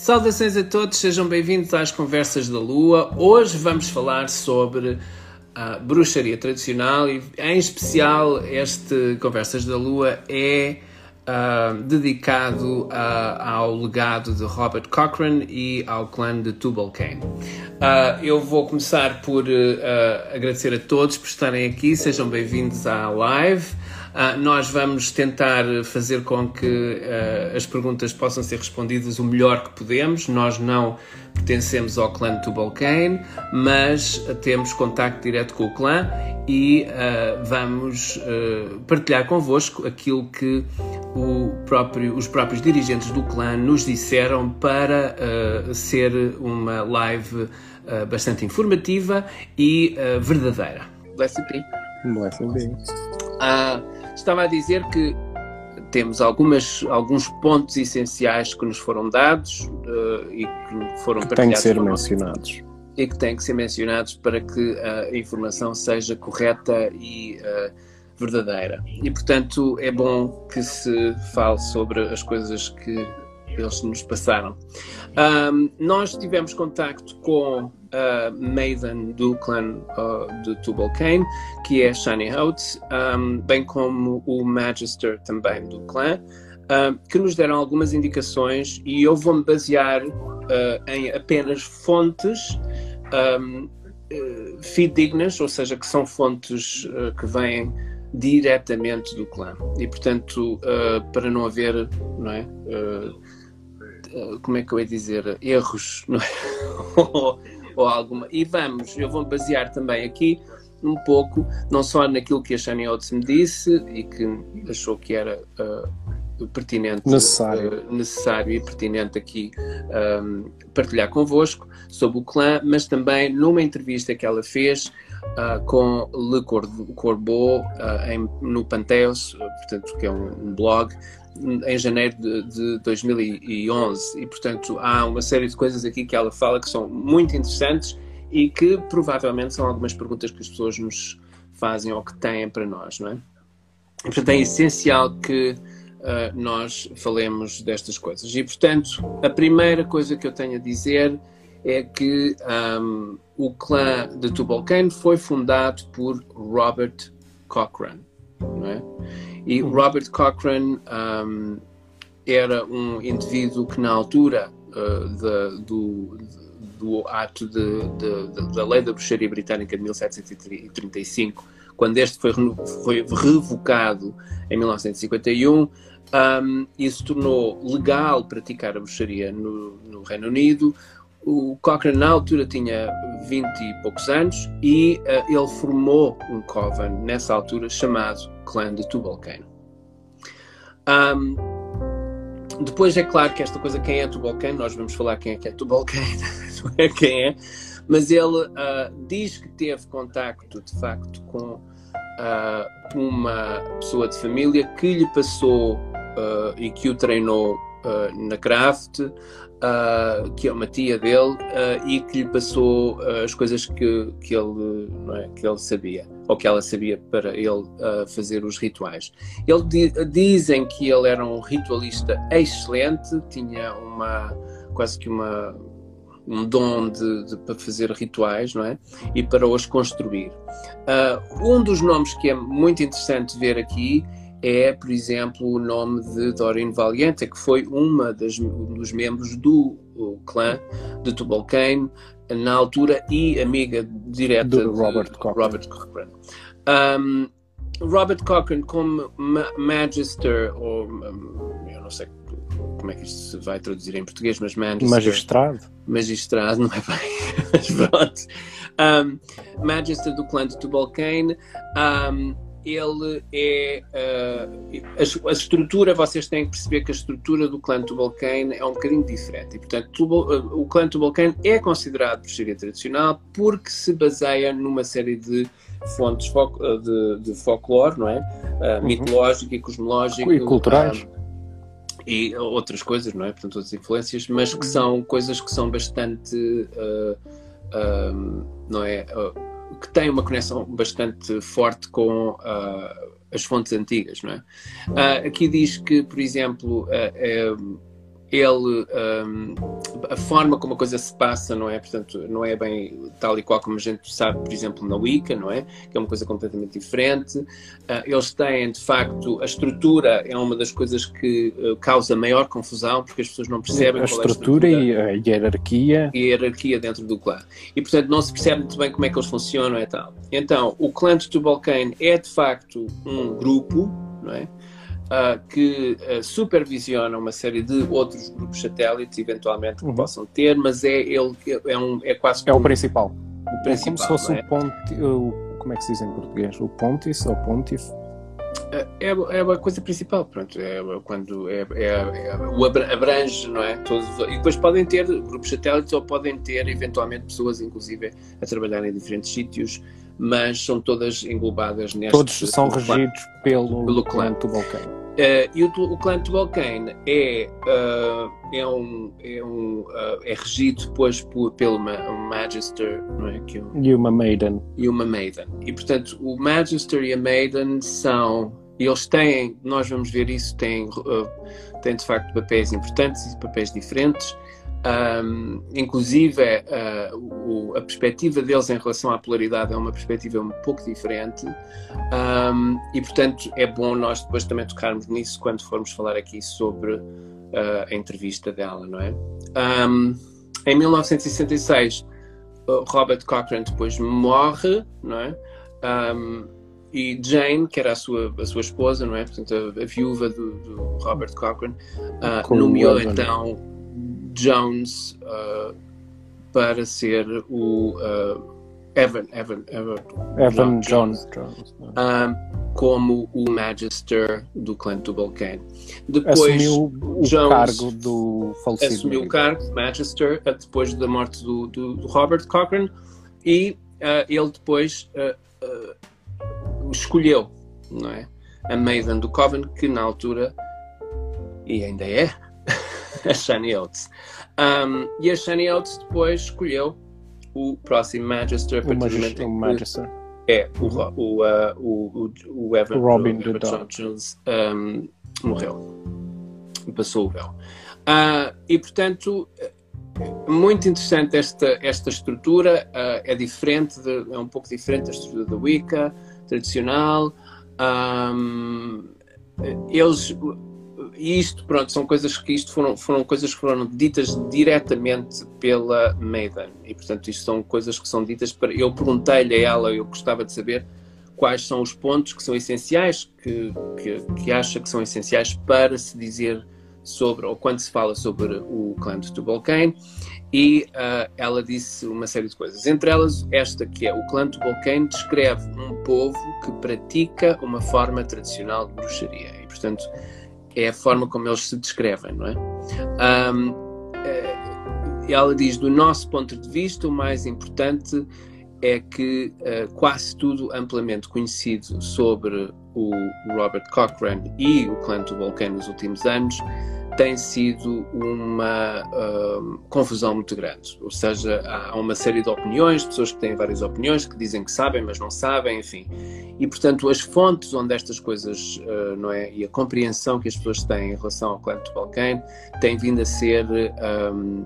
Saudações a todos, sejam bem-vindos às Conversas da Lua. Hoje vamos falar sobre a bruxaria tradicional e, em especial, este Conversas da Lua é uh, dedicado uh, ao legado de Robert Cochrane e ao clã de Tubal-Cain. Uh, eu vou começar por agradecer a todos por estarem aqui, sejam bem-vindos à live. Uh, nós vamos tentar fazer com que uh, as perguntas possam ser respondidas o melhor que podemos. Nós não pertencemos ao clã Tubal-Cain, mas temos contacto direto com o clã e uh, vamos partilhar convosco aquilo que próprio, os próprios dirigentes do clã nos disseram para ser uma live bastante informativa e verdadeira. Blessed be. Blessed be. Uh, Estava a dizer que temos algumas, alguns pontos essenciais que nos foram dados uh, e que foram que têm que ser mencionados. E que têm que ser mencionados para que a informação seja correta e uh, verdadeira. E, portanto, é bom que se fale sobre as coisas que eles nos passaram. Um, nós tivemos contacto com a Maiden do clã uh, de Tubal-Cain, que é Shani Oates, um, bem como o Magister também do clã, que nos deram algumas indicações e eu vou-me basear uh, em apenas fontes um, uh, fidedignas, ou seja, que são fontes uh, que vêm diretamente do clã. E, portanto, uh, para não haver, não é? como é que eu ia dizer? Erros, não é? ou alguma. E vamos, eu vou basear também aqui um pouco, não só naquilo que a Shani Oates me disse e que achou que era uh, pertinente, necessário. Uh, necessário e pertinente aqui um, partilhar convosco sobre o clã, mas também numa entrevista que ela fez uh, com Le Corbeau em, no Panteos, portanto, que é um, um blog, em janeiro de, de 2011 e portanto há uma série de coisas aqui que ela fala que são muito interessantes e que provavelmente são algumas perguntas que as pessoas nos fazem ou que têm para nós, não é? E, portanto é essencial que uh, nós falemos destas coisas. E portanto a primeira coisa que eu tenho a dizer é que um, o clã de Tubal-Cain foi fundado por Robert Cochrane, não é? E uhum. Robert Cochrane um, era um indivíduo que, na altura uh, de, do, do ato de, de, da lei da bruxaria britânica de 1735, quando este foi, foi revocado em 1951, um, isso tornou legal praticar a bruxaria no, no Reino Unido. O Cochrane, na altura, tinha 20 e poucos anos e uh, ele formou um coven, nessa altura, chamado Clã de Tubal-Cain. Um, depois é claro que esta coisa, quem é Tubal-Cain, nós vamos falar quem é que é Tubal-Cain, não é quem é, mas ele uh, diz que teve contacto, de facto, com uh, uma pessoa de família que lhe passou uh, e que o treinou na craft, uh, que é uma tia dele, uh, e que lhe passou uh, as coisas que, que, ele, é, que ele sabia, ou que ela sabia para ele fazer os rituais. Ele di dizem que ele era um ritualista excelente, tinha uma quase que uma um dom de, de, para fazer rituais, não é? E para os construir. um dos nomes que é muito interessante ver aqui é, por exemplo, o nome de Doreen Valiente, que foi uma das, um dos membros do clã de Tubal-Cain na altura e amiga direta do Robert Cochrane. Robert Cochrane. Um, Robert Cochrane como ma Magister, ou eu não sei como é que isto se vai traduzir em português, mas Magister, Magistrado. Magistrado, não é bem, mas pronto. Um, Magister do clã de Tubal-Cain. Um, ele é uh, a, a, estrutura, vocês têm que perceber que a estrutura do clã Tubal-Cain é um bocadinho diferente e portanto Tubal, uh, o clã Tubal-Cain é considerado bruxaria tradicional porque se baseia numa série de fontes fo eh, de, de, folclore, não é? Uh, uhum. Mitológico e cosmológico. E culturais. e outras coisas, não é? Portanto, outras influências, mas que são coisas que são bastante, não é? Que tem uma conexão bastante forte com uh, as fontes antigas, não é? Uh, aqui diz que, por exemplo, uh, ele um, a forma como a coisa se passa não é? Portanto não é bem tal e qual como a gente sabe por exemplo na Wicca não é? Que é uma coisa completamente diferente. Uh, eles têm de facto a estrutura é uma das coisas que uh, causa maior confusão porque as pessoas não percebem a estrutura, é a estrutura e a hierarquia. E a hierarquia dentro do clã. E portanto não se percebe muito bem como é que eles funcionam e tal. Então o clã de Tubalcane é de facto um grupo não é uh, que uh, supervisiona uma série de outros grupos satélites, eventualmente, que uhum. possam ter, mas é, ele, é, um, é quase. É o principal. O principal. É como se fosse é? o ponte. O, como é que se diz em português? O pontis ou pontif? É, é, é a coisa principal, pronto, é quando é, é, é, o abrange, não é? Todos, e depois podem ter grupos satélites ou podem ter eventualmente pessoas, inclusive, a trabalhar em diferentes sítios, mas são todas englobadas neste. Todos são regidos pelo, pelo clã Tubalcane. Uh, e o, o clã Tubalcane é, uh, é, um, é, um, uh, é regido depois por, pelo um Magister não é? que um, e uma Maiden. E uma Maiden. E portanto, o Magister e a Maiden são. Eles têm, nós vamos ver isso, têm, têm de facto papéis importantes e papéis diferentes. Um, inclusive, uh, o, a perspectiva deles em relação à polaridade é uma perspectiva um pouco diferente, um, e portanto é bom nós depois também tocarmos nisso quando formos falar aqui sobre uh, a entrevista dela, não é? Um, em 1966, Robert Cochrane depois morre, não é? e Jane, que era a sua, a sua esposa, não é? Portanto, a, a viúva do, do Robert Cochrane, uh, nomeou então Jones uh, para ser o uh, Evan, Evan, Evan, Evan Jones, Jones, uh, como o Magister do clã Tubalcane. Depois, assumiu o Jones cargo do falecido. Assumiu o cargo, Magister, uh, depois da morte do, do, do Robert Cochrane e uh, ele depois escolheu não é? a Maiden do Coven, que na altura, e ainda é, a Shani Oates. Um, e a Shani Oates depois escolheu o próximo Magister o, Magister, o Magister. É, o, o, uh, o, o, Evan Robin o Evan Jones um, morreu. Passou o véu. Uh, e portanto, muito interessante esta, esta estrutura. Uh, é diferente, de, é um pouco diferente da estrutura da Wicca tradicional. Um, eles e isto, pronto, são coisas que isto foram, foram coisas que foram ditas diretamente pela Maiden. E, portanto, isto são coisas que são ditas para. Eu perguntei-lhe a ela, eu gostava de saber quais são os pontos que são essenciais, que, que, que acha que são essenciais para se dizer sobre, ou quando se fala sobre o clã de Tubalcane, e uh, ela disse uma série de coisas. Entre elas, esta que é: o clã de Tubalcane descreve um povo que pratica uma forma tradicional de bruxaria. E, portanto, é a forma como eles se descrevem, não é? Um, eh, ela diz: do nosso ponto de vista, o mais importante é que uh, quase tudo amplamente conhecido sobre o Robert Cochrane e o clã do Vulcano nos últimos anos tem sido uma uh, confusão muito grande. Ou seja, há uma série de opiniões, pessoas que têm várias opiniões, que dizem que sabem, mas não sabem, enfim. E, portanto, as fontes onde estas coisas, uh, não é, e a compreensão que as pessoas têm em relação ao clã de Balkan tem vindo a ser um,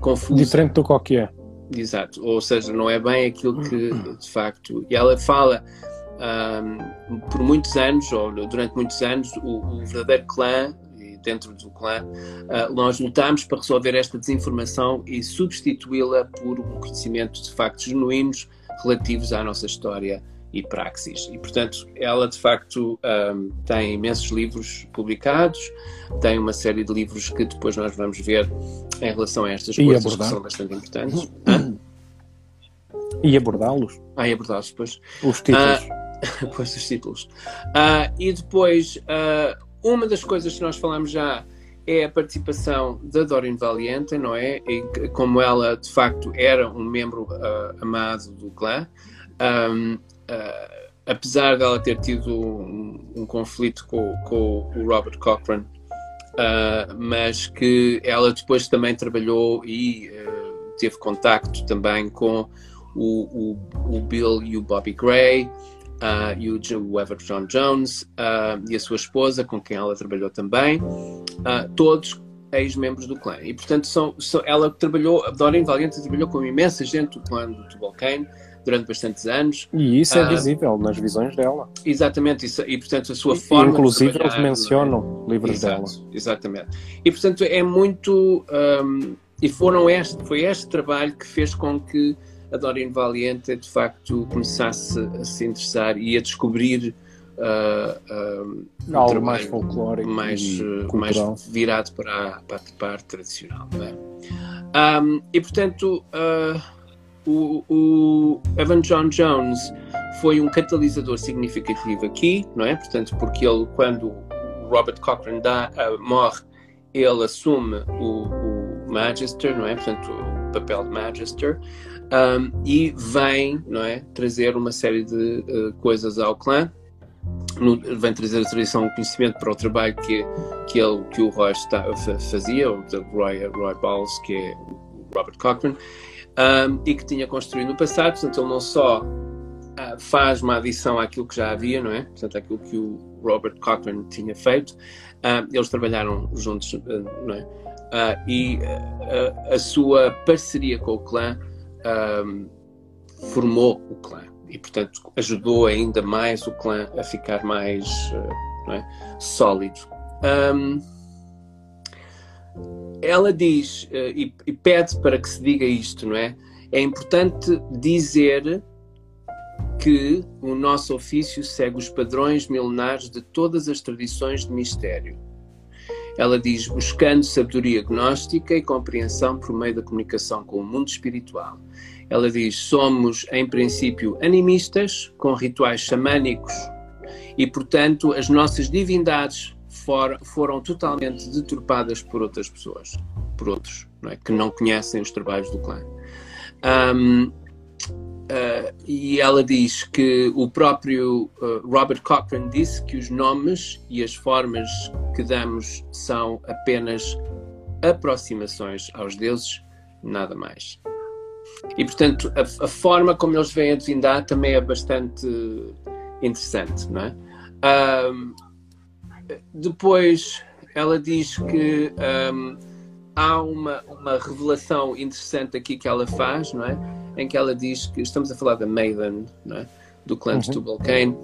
confusa. Diferente do que é. Exato. Ou seja, não é bem aquilo que, de facto... E ela fala... Um, por muitos anos, ou durante muitos anos, o, o verdadeiro clã dentro do clã, uh, nós lutamos para resolver esta desinformação e substituí-la por um conhecimento de factos genuínos relativos à nossa história e praxis. E, portanto, ela de facto um, tem imensos livros publicados, tem uma série de livros que depois nós vamos ver em relação a estas e coisas abordar. que são bastante importantes. E abordá-los. Ah, e abordá-los, depois. Os títulos. Uh, pois, os títulos. Uh, e depois, uh, uma das coisas que nós falamos já é a participação da Doreen Valiente, não é? E como ela de facto era um membro uh, amado do clã, um, uh, apesar dela ter tido um, um conflito com, com, o Robert Cochrane, uh, mas que ela depois também trabalhou e teve contacto também com o, o, o Bill e o Bobby Gray uh, e o, John Jones uh, e a sua esposa, com quem ela trabalhou também, uh, todos ex-membros do clã. E, portanto, são, são, ela trabalhou, Doreen Valiente trabalhou com imensa gente do clã do Tubal Cain durante bastantes anos. E isso é visível nas visões dela. Exatamente, isso, e portanto a sua forma. E, inclusive eles mencionam livros Exato, dela. Exatamente. E portanto é muito. Um, e foram este, foi este trabalho que fez com que a Doreen Valiente de facto começasse a se interessar e a descobrir uh, uh, algo mais folclórico mais, uh, mais virado para a, para a parte tradicional é? um, e portanto uh, o, o, Evan John Jones foi um catalisador significativo aqui não é? Portanto porque ele quando Robert Cochrane dá, morre ele assume o, o Magister não é? Portanto papel de Magister um, e vem não é trazer uma série de uh, coisas ao clã no, vem trazer a tradição e conhecimento para o trabalho que, que, ele, que o Roy está, fazia, o Roy, Roy Balls, que é o Robert Cochrane, um, e que tinha construído no passado. Portanto, ele não só uh, faz uma adição àquilo que já havia, não é? Portanto, aquilo que o Robert Cochrane tinha feito. Uh, eles trabalharam juntos, uh, não é? E a sua parceria com o clã formou o clã e, portanto, ajudou ainda mais o clã a ficar mais uh, é? sólido. Um, ela diz uh, e, e, pede para que se diga isto, não é? É importante dizer que o nosso ofício segue os padrões milenares de todas as tradições de mistério. Ela diz, buscando sabedoria gnóstica e compreensão por meio da comunicação com o mundo espiritual ela diz: somos, em princípio, animistas, com rituais xamânicos, e, portanto, as nossas divindades for, foram totalmente deturpadas por outras pessoas, por outros, não é? que não conhecem os trabalhos do clã. Um, uh, e ela diz que o próprio uh, Robert Cochrane disse que os nomes e as formas que damos são apenas aproximações aos deuses, nada mais. E, portanto, a, a, forma como eles veem a divindade também é bastante interessante, não é? Depois, ela diz que um, há uma, uma revelação interessante aqui que ela faz, não é? Em que ela diz que, estamos a falar da Maiden, é? do clã de uhum. Tubal Cain,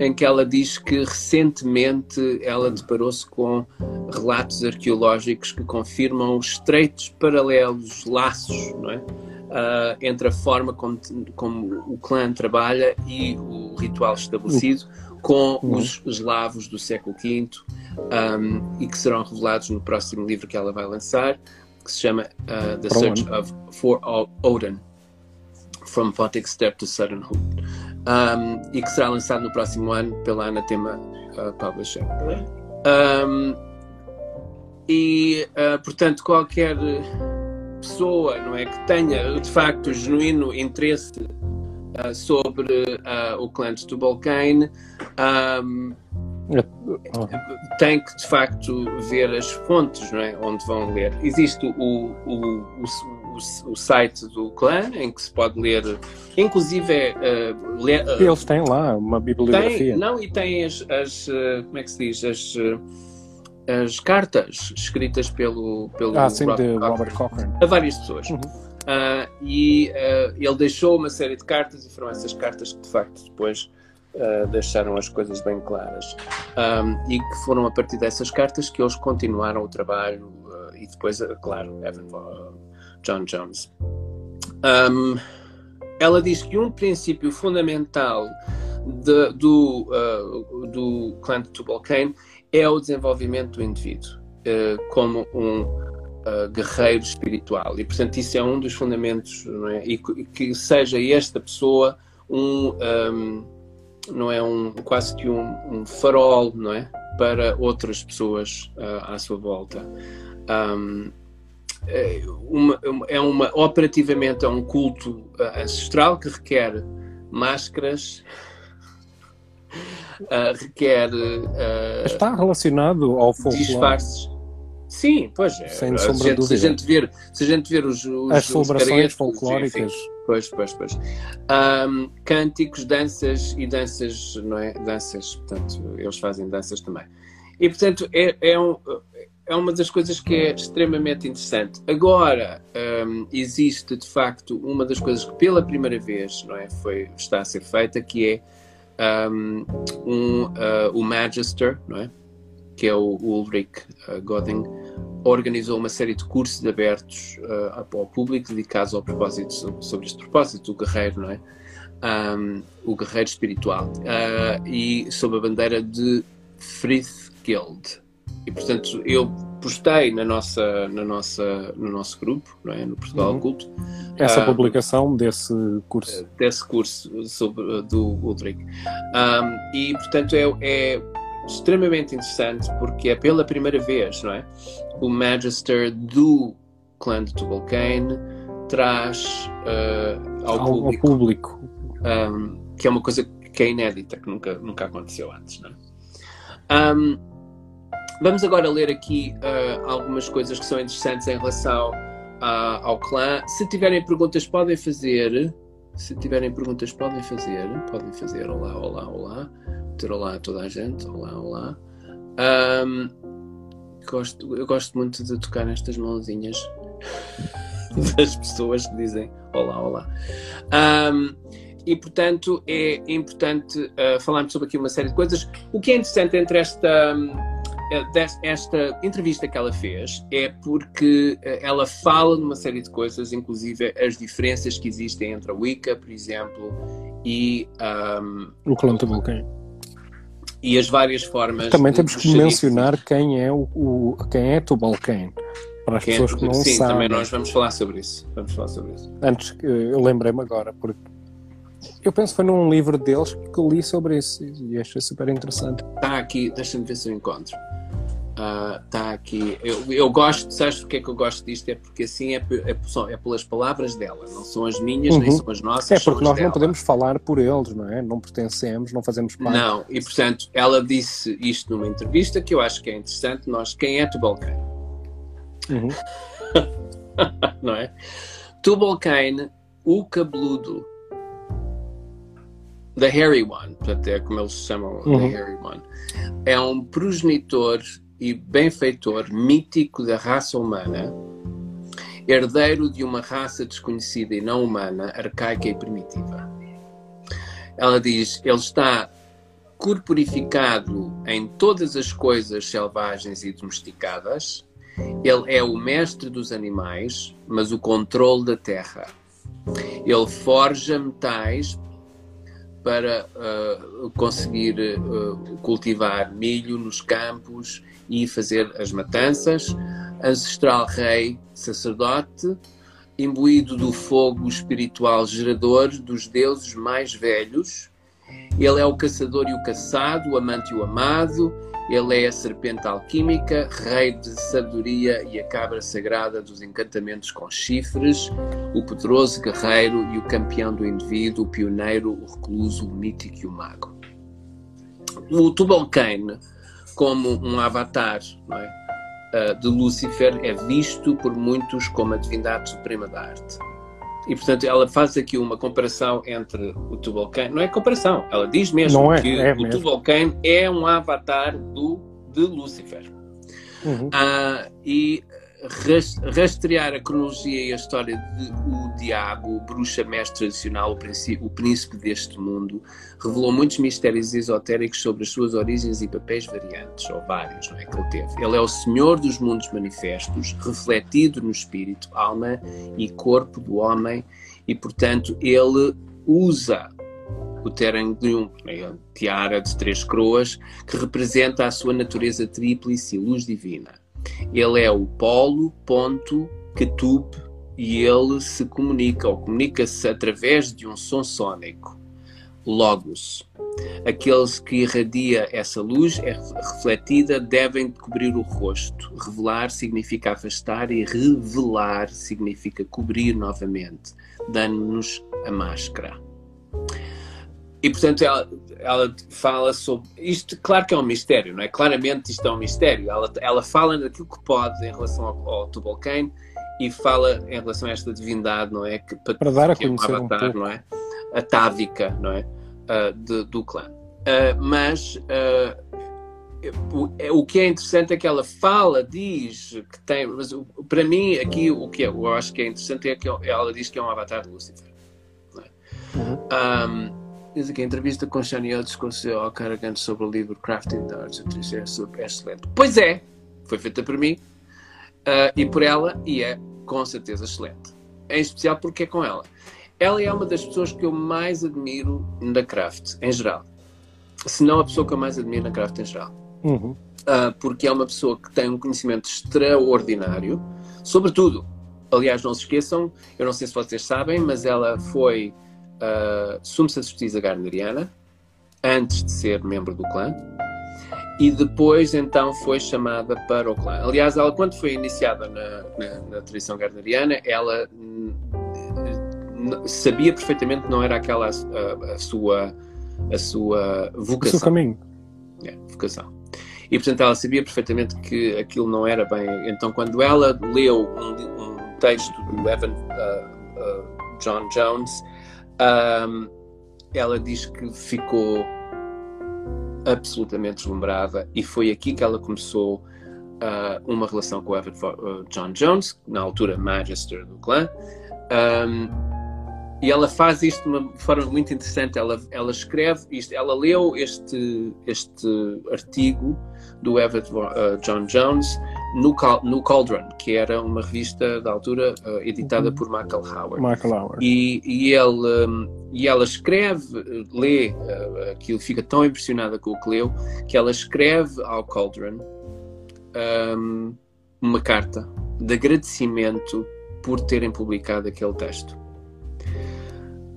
em que ela diz que recentemente ela deparou-se com relatos arqueológicos que confirmam estreitos paralelos, laços, não é? uh, entre a forma como, como, o clã trabalha e o ritual estabelecido com uhum. os eslavos do século V um, e que serão revelados no próximo livro que ela vai lançar, que se chama uh, The Search of for Odin, From Photic Step to Suddenhood, um, e que será lançado no próximo ano pela Anatema uh, Publisher. Um, e, uh, portanto, qualquer pessoa não é, que tenha de facto genuíno interesse uh, sobre uh, o clã de Tubalcain um, tem que de facto ver as fontes não é, onde vão ler. Existe o, o, o, o, site do clã em que se pode ler, inclusive é, uh, ler, eles têm lá uma bibliografia. Tem, não, e tem as, as como é que se diz? As as cartas escritas pelo, pelo ah, sim, Robert, Robert Cochrane a várias pessoas. Uhum. Uh, e uh, ele deixou uma série de cartas e foram essas cartas que de facto depois uh, deixaram as coisas bem claras. Um, e que foram a partir dessas cartas que eles continuaram o trabalho e depois, claro, Evan John Jones. Um, ela diz que um princípio fundamental de, do, do clã de Tubal Cain é o desenvolvimento do indivíduo uh, como um uh, guerreiro espiritual. E, portanto, isso é um dos fundamentos, não é? E, que seja esta pessoa um, um, não é um quase que um, um, farol, não é, para outras pessoas uh, à sua volta. Um, é, uma, é uma operativamente é um culto ancestral que requer máscaras uh, requer. Uh, Está relacionado ao folclore. Disfarces. Sim, pois é. Sem sombra se, dúvida. Se a gente ver, se a gente ver os, os as celebrações folclóricas. Enfim, pois, pois, pois. Um, cânticos, danças e danças, não é? Danças, portanto, eles fazem danças também. E portanto, é, é um, é uma das coisas que é extremamente interessante. Agora, um, existe de facto uma das coisas que pela primeira vez não é, foi, está a ser feita, que é um, um uh, o Magister, não é? que é o Ulrich uh, organizou uma série de cursos abertos uh, ao público dedicados ao propósito, sobre este propósito, o guerreiro, não é? Um, o guerreiro espiritual, uh, e sob a bandeira de Frith Guild. E portanto eu postei na nossa, na nossa, no nosso grupo, não é? no Portugal uhum. Oculto, essa uh, publicação desse curso. Desse curso sobre, do Ulrich. Um, e portanto é, é extremamente interessante porque é pela primeira vez, não é? O Magister do clã de Tubal-Cain traz uh, ao, ao, público, ao público. Um, que é uma coisa que é inédita, que nunca, nunca aconteceu antes, não é? Um, vamos agora ler aqui uh, algumas coisas que são interessantes em relação uh, ao clã. Se tiverem perguntas, podem fazer. Se tiverem perguntas, podem fazer. Podem fazer. Olá, olá, olá ter olá a toda a gente. Olá, olá. Um, gosto, eu gosto muito de tocar nestas mãozinhas das pessoas que dizem olá, olá. Um, e portanto é importante uh, falarmos sobre aqui uma série de coisas. O que é interessante entre esta, uh, esta entrevista que ela fez é porque uh, ela fala de uma série de coisas, inclusive as diferenças que existem entre a Wicca, por exemplo, e um, o clã do e as várias formas. Também temos que mencionar quem é o, o, quem é Tubalcain para as quem é pessoas é, que não sim, sabem. Sim, também nós vamos falar sobre isso. Vamos falar sobre isso. Antes eu lembrei-me agora porque eu penso que foi num livro deles que eu li sobre isso e achei super interessante. Está aqui, deixa-me ver se eu encontro está ah, uh, aqui. Eu, eu gosto, sabes porque é que eu gosto disto? É porque assim é, é, é pelas palavras dela, não são as minhas, uhum. nem são as nossas. É porque nós dela. não podemos falar por eles, não é? Não pertencemos, não fazemos parte. Não, e portanto, ela disse isto numa entrevista que eu acho que é interessante. Nós, quem é Tubalcain? Uhum. não é? Tubalcain, o cabeludo. The Hairy One, portanto é como eles chamam, uhum. The Hairy One, é um progenitor e benfeitor mítico da raça humana, herdeiro de uma raça desconhecida e não humana, arcaica e primitiva. Ela diz: ele está corporificado em todas as coisas selvagens e domesticadas. Ele é o mestre dos animais, mas o controle da terra. Ele forja metais para uh, conseguir uh, cultivar milho nos campos e fazer as matanças. Ancestral rei, sacerdote, imbuído do fogo espiritual gerador dos deuses mais velhos. Ele é o caçador e o caçado, o amante e o amado. Ele é a serpente alquímica, rei de sabedoria e a cabra sagrada dos encantamentos com chifres, o poderoso guerreiro e o campeão do indivíduo, o pioneiro, o recluso, o mítico e o mago. O Tubal-Cain como um avatar é? uh, de Lúcifer, é visto por muitos como a divindade suprema da arte. E, portanto, ela faz aqui uma comparação entre o Tubal-Cain. Não é comparação, ela diz mesmo é, que é o Tubal-Cain é um avatar do, de Lúcifer. Uhum. Uh, e rastrear a cronologia e a história de o diabo, bruxa mestre tradicional, o príncipe, deste mundo, revelou muitos mistérios esotéricos sobre as suas origens e papéis variantes, ou vários, não é que ele teve. Ele é o senhor dos mundos manifestos, refletido no espírito, alma e corpo do homem, e portanto ele usa o Teranglium, a tiara de três coroas, que representa a sua natureza tríplice e luz divina ele é o polo, ponto, ketub e ele se comunica ou comunica-se através de um som sónico, logos. Aqueles que irradia essa luz é refletida devem cobrir o rosto. Revelar significa afastar e revelar significa cobrir novamente, dando-nos a máscara. E portanto ela, fala sobre isto, claro que é um mistério, não é? Claramente isto é um mistério. Ela, ela fala daquilo que pode em relação ao, ao Tubal-Cain e fala em relação a esta divindade, não é? Que, para, para dar a conhecer é um avatar, um não é? A távica, não é? Uh, de, do clã. Uh, mas uh, o, é, o que é interessante é que ela fala, diz que tem, mas para mim aqui o que eu acho que é interessante é que ela diz que é um avatar de Lucifer. É? Uhum. Um, diz aqui, a entrevista com Shani Oates com o. Caragante sobre o livro Crafting the Arts é excelente. Pois é, foi feita por mim uh, e por ela e é com certeza excelente. Em especial porque é com ela. Ela é uma das pessoas que eu mais admiro na craft, em geral. Se não a pessoa que eu mais admiro na craft em geral. Uhum. Uh, porque é uma pessoa que tem um conhecimento extraordinário, sobretudo. Aliás, não se esqueçam, eu não sei se vocês sabem, mas ela foi uh, sumo sacerdotisa gardneriana antes de ser membro do clã e depois então foi chamada para o clã. Aliás, ela quando foi iniciada na, na, na tradição gardneriana, ela sabia perfeitamente que não era aquela a, a sua a sua vocação. O seu caminho. É, vocação. E portanto ela sabia perfeitamente que aquilo não era bem. Então quando ela leu um, um texto do Evan uh, uh, John Jones, um, ela diz que ficou absolutamente deslumbrada e foi aqui que ela começou uh, uma relação com o Evan uh, John Jones, na altura Magister do clã. Um, e ela faz isto de uma forma muito interessante. Ela, ela escreve isto, ela leu este, este artigo do Everett uh, John Jones no, no Cauldron, que era uma revista da altura uh, editada uhum. por Michael Howard. Michael Howard. E, e, ele, um, e ela escreve, lê uh, aquilo, fica tão impressionada com o que leu, que ela escreve ao Cauldron um, uma carta de agradecimento por terem publicado aquele texto.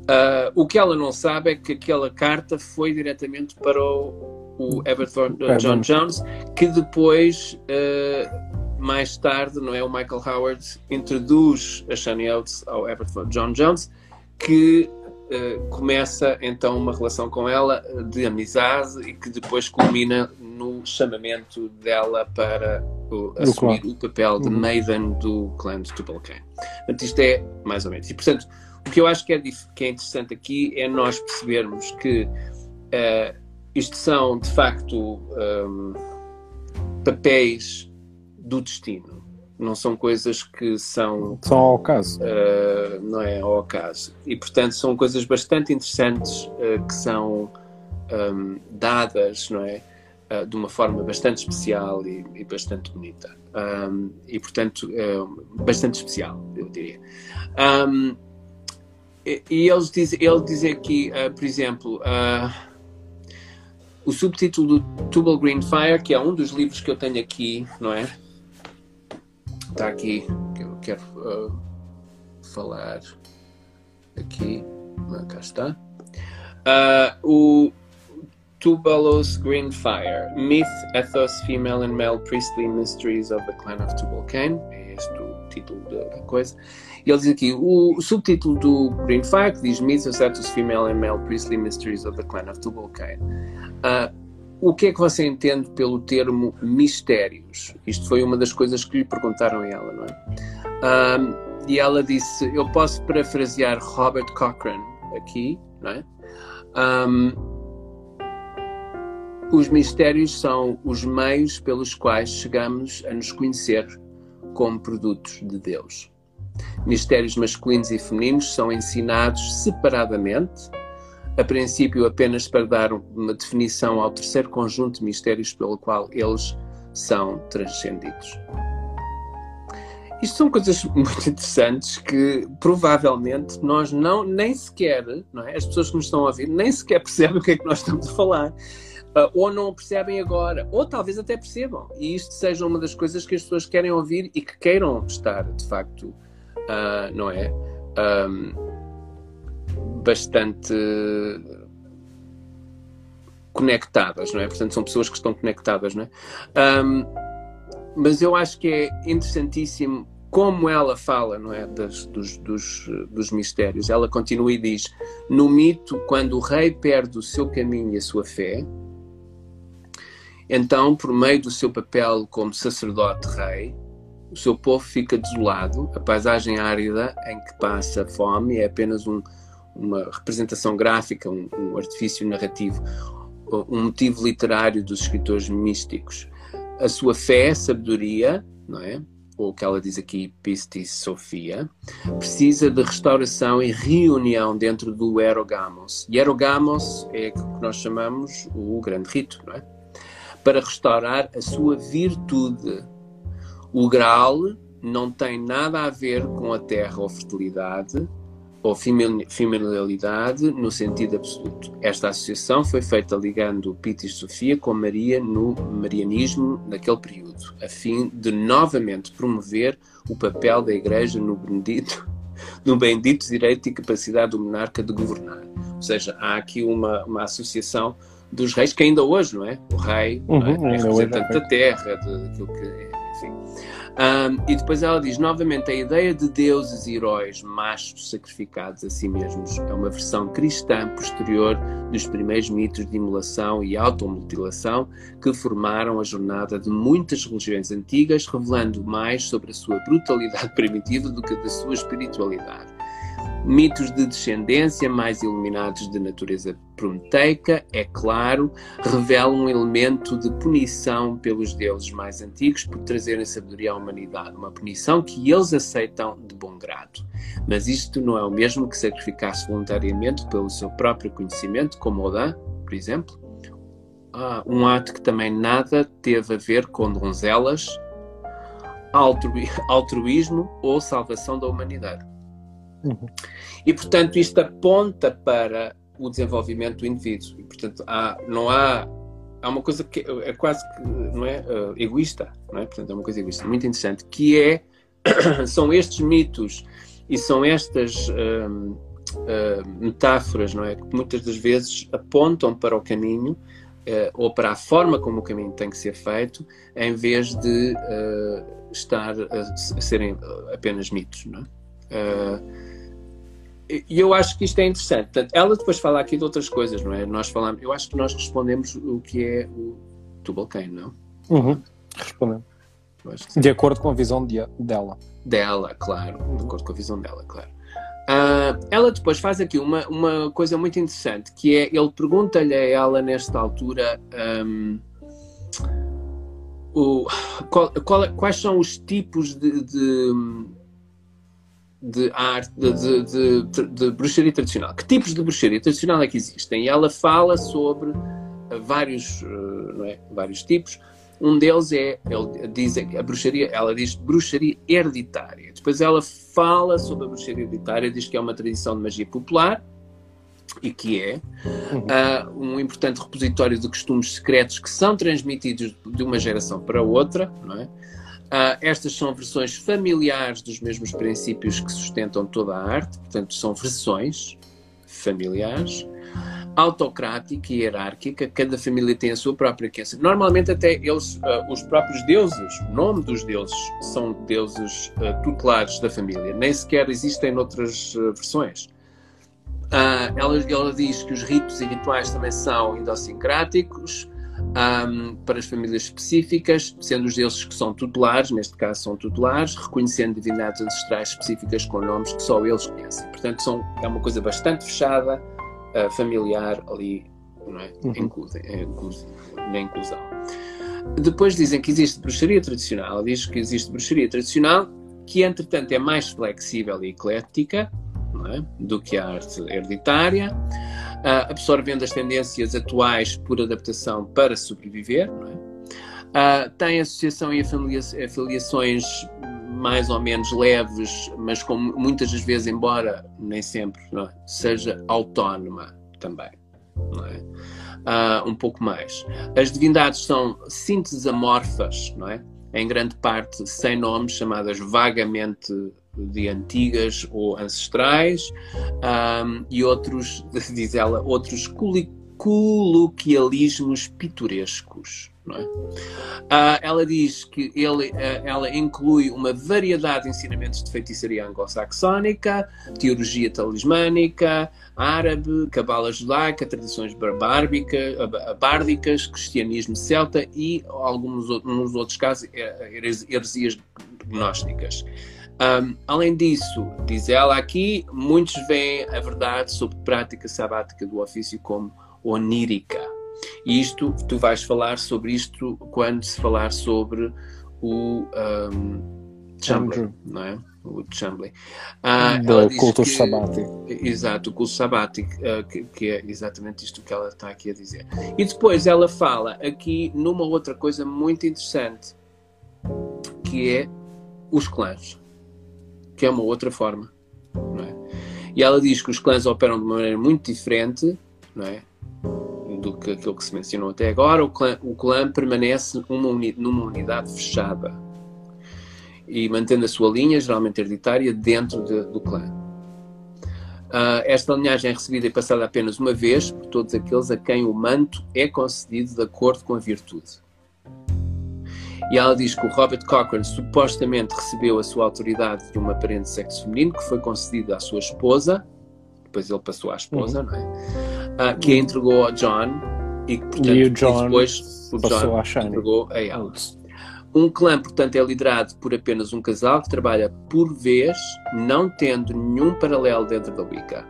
Uh, o que ela não sabe é que aquela carta foi diretamente para o, o Everton uh, John Jones, que depois, uh, mais tarde, não é o Michael Howard introduz a Shani Oates ao Everton John Jones, que uh, começa então uma relação com ela de amizade e que depois culmina no chamamento dela para o, assumir o papel de uhum. Maiden do clã de Tubal Cain. Portanto, isto é mais ou menos. E portanto o que eu acho que é, que é interessante aqui é nós percebermos que uh, isto são, de facto, um, papéis do destino. Não são coisas que são. São ao caso. Uh, não é ao caso. E, portanto, são coisas bastante interessantes uh, que são um, dadas, não é? Uh, de uma forma bastante especial e, e bastante bonita. Um, e, portanto, bastante especial, eu diria. Um, e eles dizem, ele diz aqui, por exemplo, o subtítulo do Tubal Green Fire, que é um dos livros que eu tenho aqui, não é? Está aqui, que eu quero uh, falar aqui, cá está. o Tubalos Green Fire, Myth, Ethos, Female and Male Priestly Mysteries of the Clan of Tubal Cain, é este o título da coisa. E ele diz aqui, o subtítulo do Green que diz Myths of Status Female and Male Priestly Mysteries of the Clan of Tubal Cain. Uh, o que é que você entende pelo termo mistérios? Isto foi uma das coisas que lhe perguntaram a ela, não é? E ela disse: Eu posso parafrasear Robert Cochrane aqui, não é? Um, os mistérios são os meios pelos quais chegamos a nos conhecer como produtos de Deus. Mistérios masculinos e femininos são ensinados separadamente, a princípio apenas para dar uma definição ao terceiro conjunto de mistérios pelo qual eles são transcendidos. Isto são coisas muito interessantes que provavelmente nós não nem sequer, não é? as pessoas que nos estão a ouvir, nem sequer percebem o que é que nós estamos a falar. Uh, ou não percebem agora, ou talvez até percebam, e isto seja uma das coisas que as pessoas querem ouvir e que queiram estar, de facto, uh, não é? Um, bastante conectadas, não é? Portanto, são pessoas que estão conectadas, não é? Um, mas eu acho que é interessantíssimo como ela fala, não é? Das, dos, dos, dos mistérios. Ela continua e diz: no mito, quando o rei perde o seu caminho e a sua fé, então, por meio do seu papel como sacerdote-rei, o seu povo fica desolado, a paisagem árida em que passa fome é apenas um, uma representação gráfica, um, um artifício narrativo. um motivo literário dos escritores místicos. A sua fé, sabedoria, não é? ou que ela diz aqui, Pistis Sofia, precisa de restauração e reunião dentro do Erogamos. E Erogamos é o que nós chamamos o grande rito, não é? Para restaurar a sua virtude. O Graal não tem nada a ver com a terra ou fertilidade, ou feminilidade no sentido absoluto. Esta associação foi feita ligando Pita e Sofia com Maria no marianismo naquele período, a fim de novamente promover o papel da Igreja no bendito, no bendito direito e capacidade do monarca de governar. Ou seja, há aqui uma, uma associação dos reis que ainda hoje, não é? O rei uhum, é? é representante da terra, daquilo que é um, e depois ela diz novamente: a ideia de deuses e heróis machos sacrificados a si mesmos é uma versão cristã posterior dos primeiros mitos de imolação e automutilação que formaram a jornada de muitas religiões antigas, revelando mais sobre a sua brutalidade primitiva do que da sua espiritualidade. Mitos de descendência mais iluminados de natureza prometeica, é claro, revelam um elemento de punição pelos deuses mais antigos por trazerem sabedoria à humanidade, uma punição que eles aceitam de bom grado. Mas isto não é o mesmo que sacrificar-se voluntariamente pelo seu próprio conhecimento, como Odin, por exemplo. Ah, um ato que também nada teve a ver com donzelas, altruísmo ou salvação da humanidade. Uhum. E, portanto, isto aponta para o desenvolvimento do indivíduo. E, portanto, há, não há. Há uma coisa que é quase que não é, uh, egoísta, não é? Portanto, é uma coisa egoísta, muito interessante, que é. são estes mitos e são estas uh, uh, metáforas, não é? Que muitas das vezes apontam para o caminho ou para a forma como o caminho tem que ser feito, em vez de estar a, a, serem apenas mitos, não é? E eu acho que isto é interessante. Portanto, ela depois fala aqui de outras coisas, não é? Nós falamos, eu acho que nós respondemos o que é o Tubalcane, não? Uhum. Respondemos. De acordo com a visão de, dela. Dela, claro. De acordo com a visão dela, claro. Uh, ela depois faz aqui uma, uma coisa muito interessante, que é, ele pergunta-lhe a ela nesta altura um, o, qual, qual, quais são os tipos de, de de arte, de, de, de, de, bruxaria tradicional. Que tipos de bruxaria tradicional é que existem? E ela fala sobre eh, vários, eh, não é? vários tipos. Um deles é, ele diz a bruxaria, ela diz bruxaria hereditária. Depois ela fala sobre a bruxaria hereditária, diz que é uma tradição de magia popular e que é uh, um importante repositório de costumes secretos que são transmitidos de uma geração para outra, não é? Uh, estas são versões familiares dos mesmos princípios que sustentam toda a arte, portanto, são versões familiares, autocrática e hierárquica, cada família tem a sua própria crença. Normalmente, até eles, uh, os próprios deuses, o nome dos deuses, são deuses uh, tutelares da família, nem sequer existem noutras versões. ela, ela diz que os ritos e rituais também são idiosincráticos um, para as famílias específicas, sendo os deuses que são tutelares, neste caso são tutelares, reconhecendo divindades ancestrais específicas com nomes que só eles conhecem. Portanto, são, é uma coisa bastante fechada, uh, familiar ali, não é? Uhum. Inclusive, na inclusão. Depois dizem que existe bruxaria tradicional, diz que existe bruxaria tradicional que, entretanto, é mais flexível e eclética é? do que a arte hereditária absorvendo as tendências atuais por adaptação para sobreviver. Uh, tem associação e afiliações mais ou menos leves, mas com muitas das vezes, embora nem sempre, é? seja autónoma também. Uh, um pouco mais. As divindades são sínteses amorfas, não é? em grande parte sem nomes, chamadas vagamente de antigas ou ancestrais, um, e outros, diz ela, outros coloquialismos pitorescos. É? Uh, ela diz que ele, uh, ela inclui uma variedade de ensinamentos de feitiçaria anglo-saxónica, teologia talismânica, árabe, cabala judaica, tradições barbáricas, bárdicas, cristianismo celta e, alguns nos outros casos, heresias gnósticas. Um, além disso, diz ela aqui, muitos veem a verdade sobre prática sabática do ofício como onírica. E isto, tu vais falar sobre isto quando se falar sobre o um, Chambly, não é? O Chambly. Ah, Do culto que, sabático. Exato, o culto sabático, uh, que, que, é exatamente isto que ela está aqui a dizer. E depois ela fala aqui numa outra coisa muito interessante, que é os clãs, que é uma outra forma, é? E ela diz que os clãs operam de uma maneira muito diferente, não é? do que aquilo que se mencionou até agora, o clã, o clã permanece uma uni, numa unidade fechada e mantendo a sua linha, geralmente hereditária, dentro de, do clã. Uh, esta linhagem é recebida e passada apenas uma vez por todos aqueles a quem o manto é concedido de acordo com a virtude. E ela diz que o Robert Cochrane supostamente recebeu a sua autoridade de uma parente sexo feminino que foi concedida à sua esposa, depois ele passou à esposa, uhum. não é? Uh, que a entregou ao John e, portanto, e depois o John entregou a ela. Um clã, portanto, é liderado por apenas um casal que trabalha por vez, não tendo nenhum paralelo dentro da Wicca,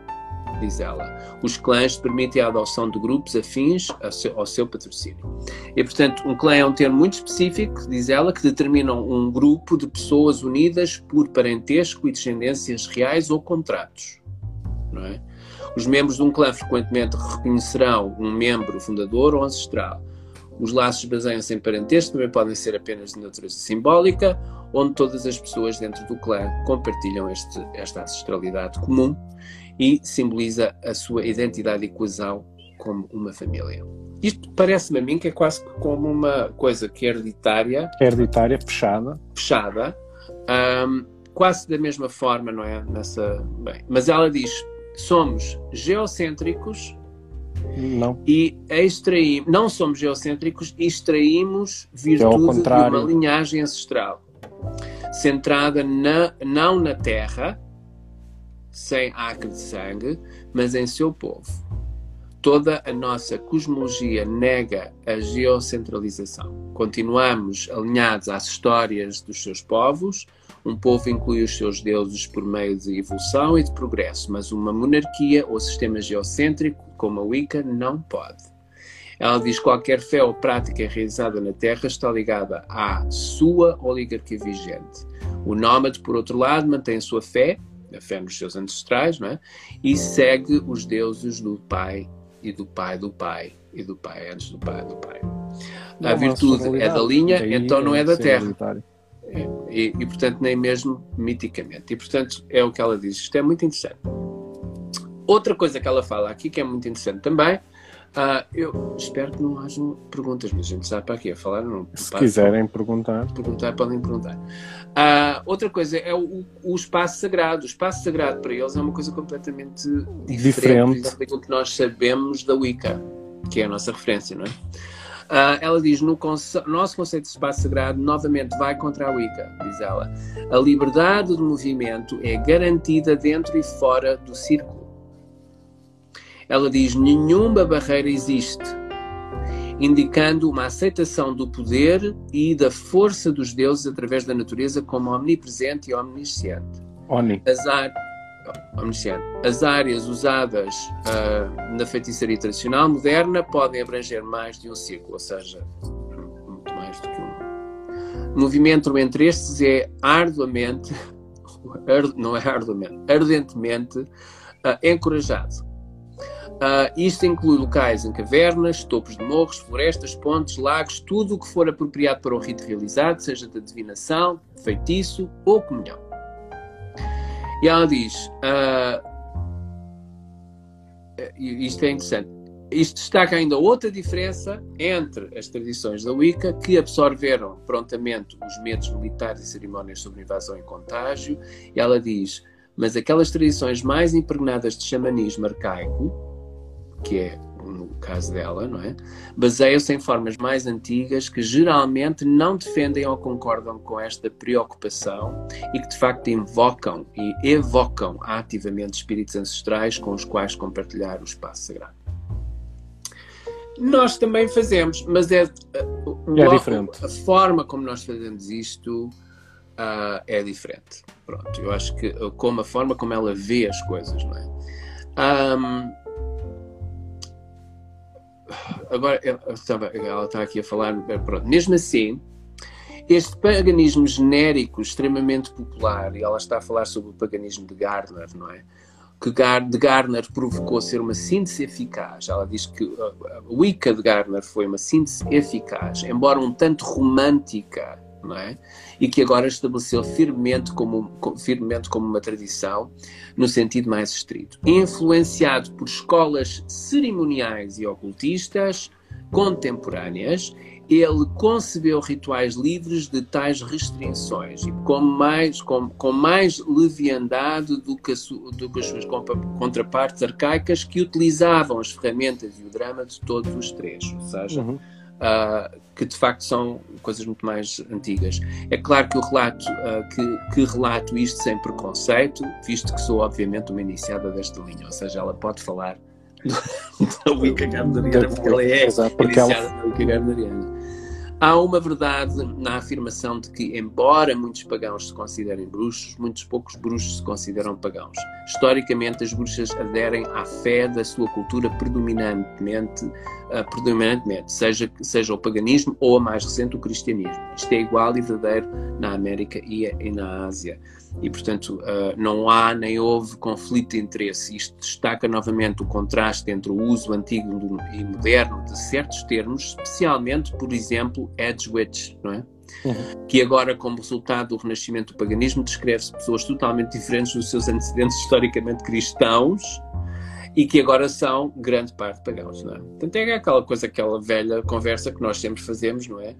diz ela. Os clãs permitem a adoção de grupos afins ao seu, ao seu patrocínio. E, portanto, um clã é um termo muito específico, diz ela, que determina um grupo de pessoas unidas por parentesco e descendências reais ou contratos não é? Os membros de um clã frequentemente reconhecerão um membro fundador ou ancestral. Os laços baseiam-se em parentesco, também podem ser apenas de natureza simbólica, onde todas as pessoas dentro do clã compartilham este, esta ancestralidade comum e simboliza a sua identidade e coesão como uma família. Isto parece-me a mim que é quase como uma coisa que é hereditária. Hereditária, fechada. Fechada. Um, quase da mesma forma, não é? Nessa, bem, mas ela diz: somos geocêntricos não. e extraímos, não somos geocêntricos e extraímos virtude de uma linhagem ancestral centrada na, não na Terra, sem acre de sangue, mas em seu povo. Toda a nossa cosmologia nega a geocentralização. Continuamos alinhados às histórias dos seus povos, um povo inclui os seus deuses por meio de evolução e de progresso, mas uma monarquia ou sistema geocêntrico, como a Wicca, não pode. Ela diz que qualquer fé ou prática realizada na Terra está ligada à sua oligarquia vigente. O nómade, por outro lado, mantém sua fé, a fé nos seus ancestrais, não é? e segue os deuses do pai e do pai do pai e do pai antes do pai do pai. A virtude é da linha, então não é da terra. E, e, portanto, nem mesmo miticamente. E, portanto, é o que ela diz. Isto é muito interessante. Outra coisa que ela fala aqui, que é muito interessante também, uh, eu espero que não hajam perguntas, mas a gente sabe para aqui a falar. Não, Se quiserem perguntar. Perguntar, podem perguntar. Uh, outra coisa é o, o, espaço sagrado. O espaço sagrado para eles é uma coisa completamente diferente, diferente. daquilo que nós sabemos da Wicca, que é a nossa referência, não é? Uh, ela diz: no conce nosso conceito de espaço sagrado, novamente vai contra a Wicca, diz ela. A liberdade de movimento é garantida dentro e fora do círculo. Ela diz: nenhuma barreira existe, indicando uma aceitação do poder e da força dos deuses através da natureza como omnipresente e omnisciente. Oni. As, omnisciente. As áreas usadas uh, na feitiçaria tradicional moderna podem abranger mais de um círculo, ou seja, muito mais do que um. O movimento entre estes é arduamente, não é arduamente, ardentemente uh, encorajado. Uh, isto inclui locais em cavernas, topos de morros, florestas, pontes, lagos, tudo o que for apropriado para o rito realizado, seja da divinação, feitiço ou comunhão. E ela diz: uh, isto é interessante. Isto destaca ainda outra diferença entre as tradições da Wicca, que absorveram prontamente os medos militares e cerimónias sobre invasão e contágio, e ela diz: mas aquelas tradições mais impregnadas de xamanismo arcaico, que é no caso dela, não é? Baseiam-se em formas mais antigas que geralmente não defendem ou concordam com esta preocupação e que de facto invocam e evocam ativamente espíritos ancestrais com os quais compartilhar o espaço sagrado. Nós também fazemos, mas é, uh, é diferente. A forma como nós fazemos isto uh, é diferente. Pronto, eu acho que uh, como a forma como ela vê as coisas, não é? Um, agora, ela está aqui a falar, pronto, mesmo assim, este paganismo genérico extremamente popular, e ela está a falar sobre o paganismo de Gardner, não é? Que de Gardner provocou ser uma síntese eficaz. Ela diz que a Wicca de Gardner foi uma síntese eficaz, embora um tanto romântica, não é? E que agora estabeleceu firmemente como, firmemente como uma tradição, no sentido mais estrito. Influenciado por escolas cerimoniais e ocultistas contemporâneas, ele concebeu rituais livres de tais restrições e com mais, com, com mais leviandade do que, su, do que as suas contrapartes arcaicas que utilizavam as ferramentas e o drama de todos os três, ou seja, uhum. Uh, que de facto são coisas muito mais antigas. É claro que o relato, uh, que, que relato isto sem preconceito, visto que sou obviamente uma iniciada desta linha, ou seja, ela pode falar da Wicca Gardneriana, porque ela é Exato, porque iniciada ela... da Wicca Gardneriana. Há uma verdade na afirmação de que, embora muitos pagãos se considerem bruxos, muitos poucos bruxos se consideram pagãos. Historicamente, as bruxas aderem à fé da sua cultura predominantemente, uh, predominantemente seja, seja o paganismo ou, a mais recente, o cristianismo. Isto é igual e verdadeiro na América e, e na Ásia e, portanto, uh, não há nem houve conflito de interesse. Isto destaca novamente o contraste entre o uso antigo e moderno de certos termos, especialmente, por exemplo, Edge Witch, não é? Uhum. Que agora, como resultado do renascimento do paganismo, descreve-se pessoas totalmente diferentes dos seus antecedentes historicamente cristãos e que agora são grande parte pagãos, não é? Portanto, é aquela coisa, aquela velha conversa que nós sempre fazemos, não é?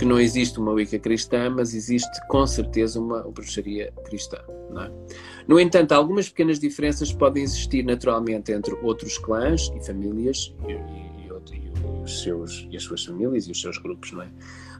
que não existe uma Wicca cristã, mas existe com certeza uma bruxaria cristã. É? No entanto, algumas pequenas diferenças podem existir naturalmente entre outros clãs e famílias e, os seus, e as suas famílias e os seus grupos, não é?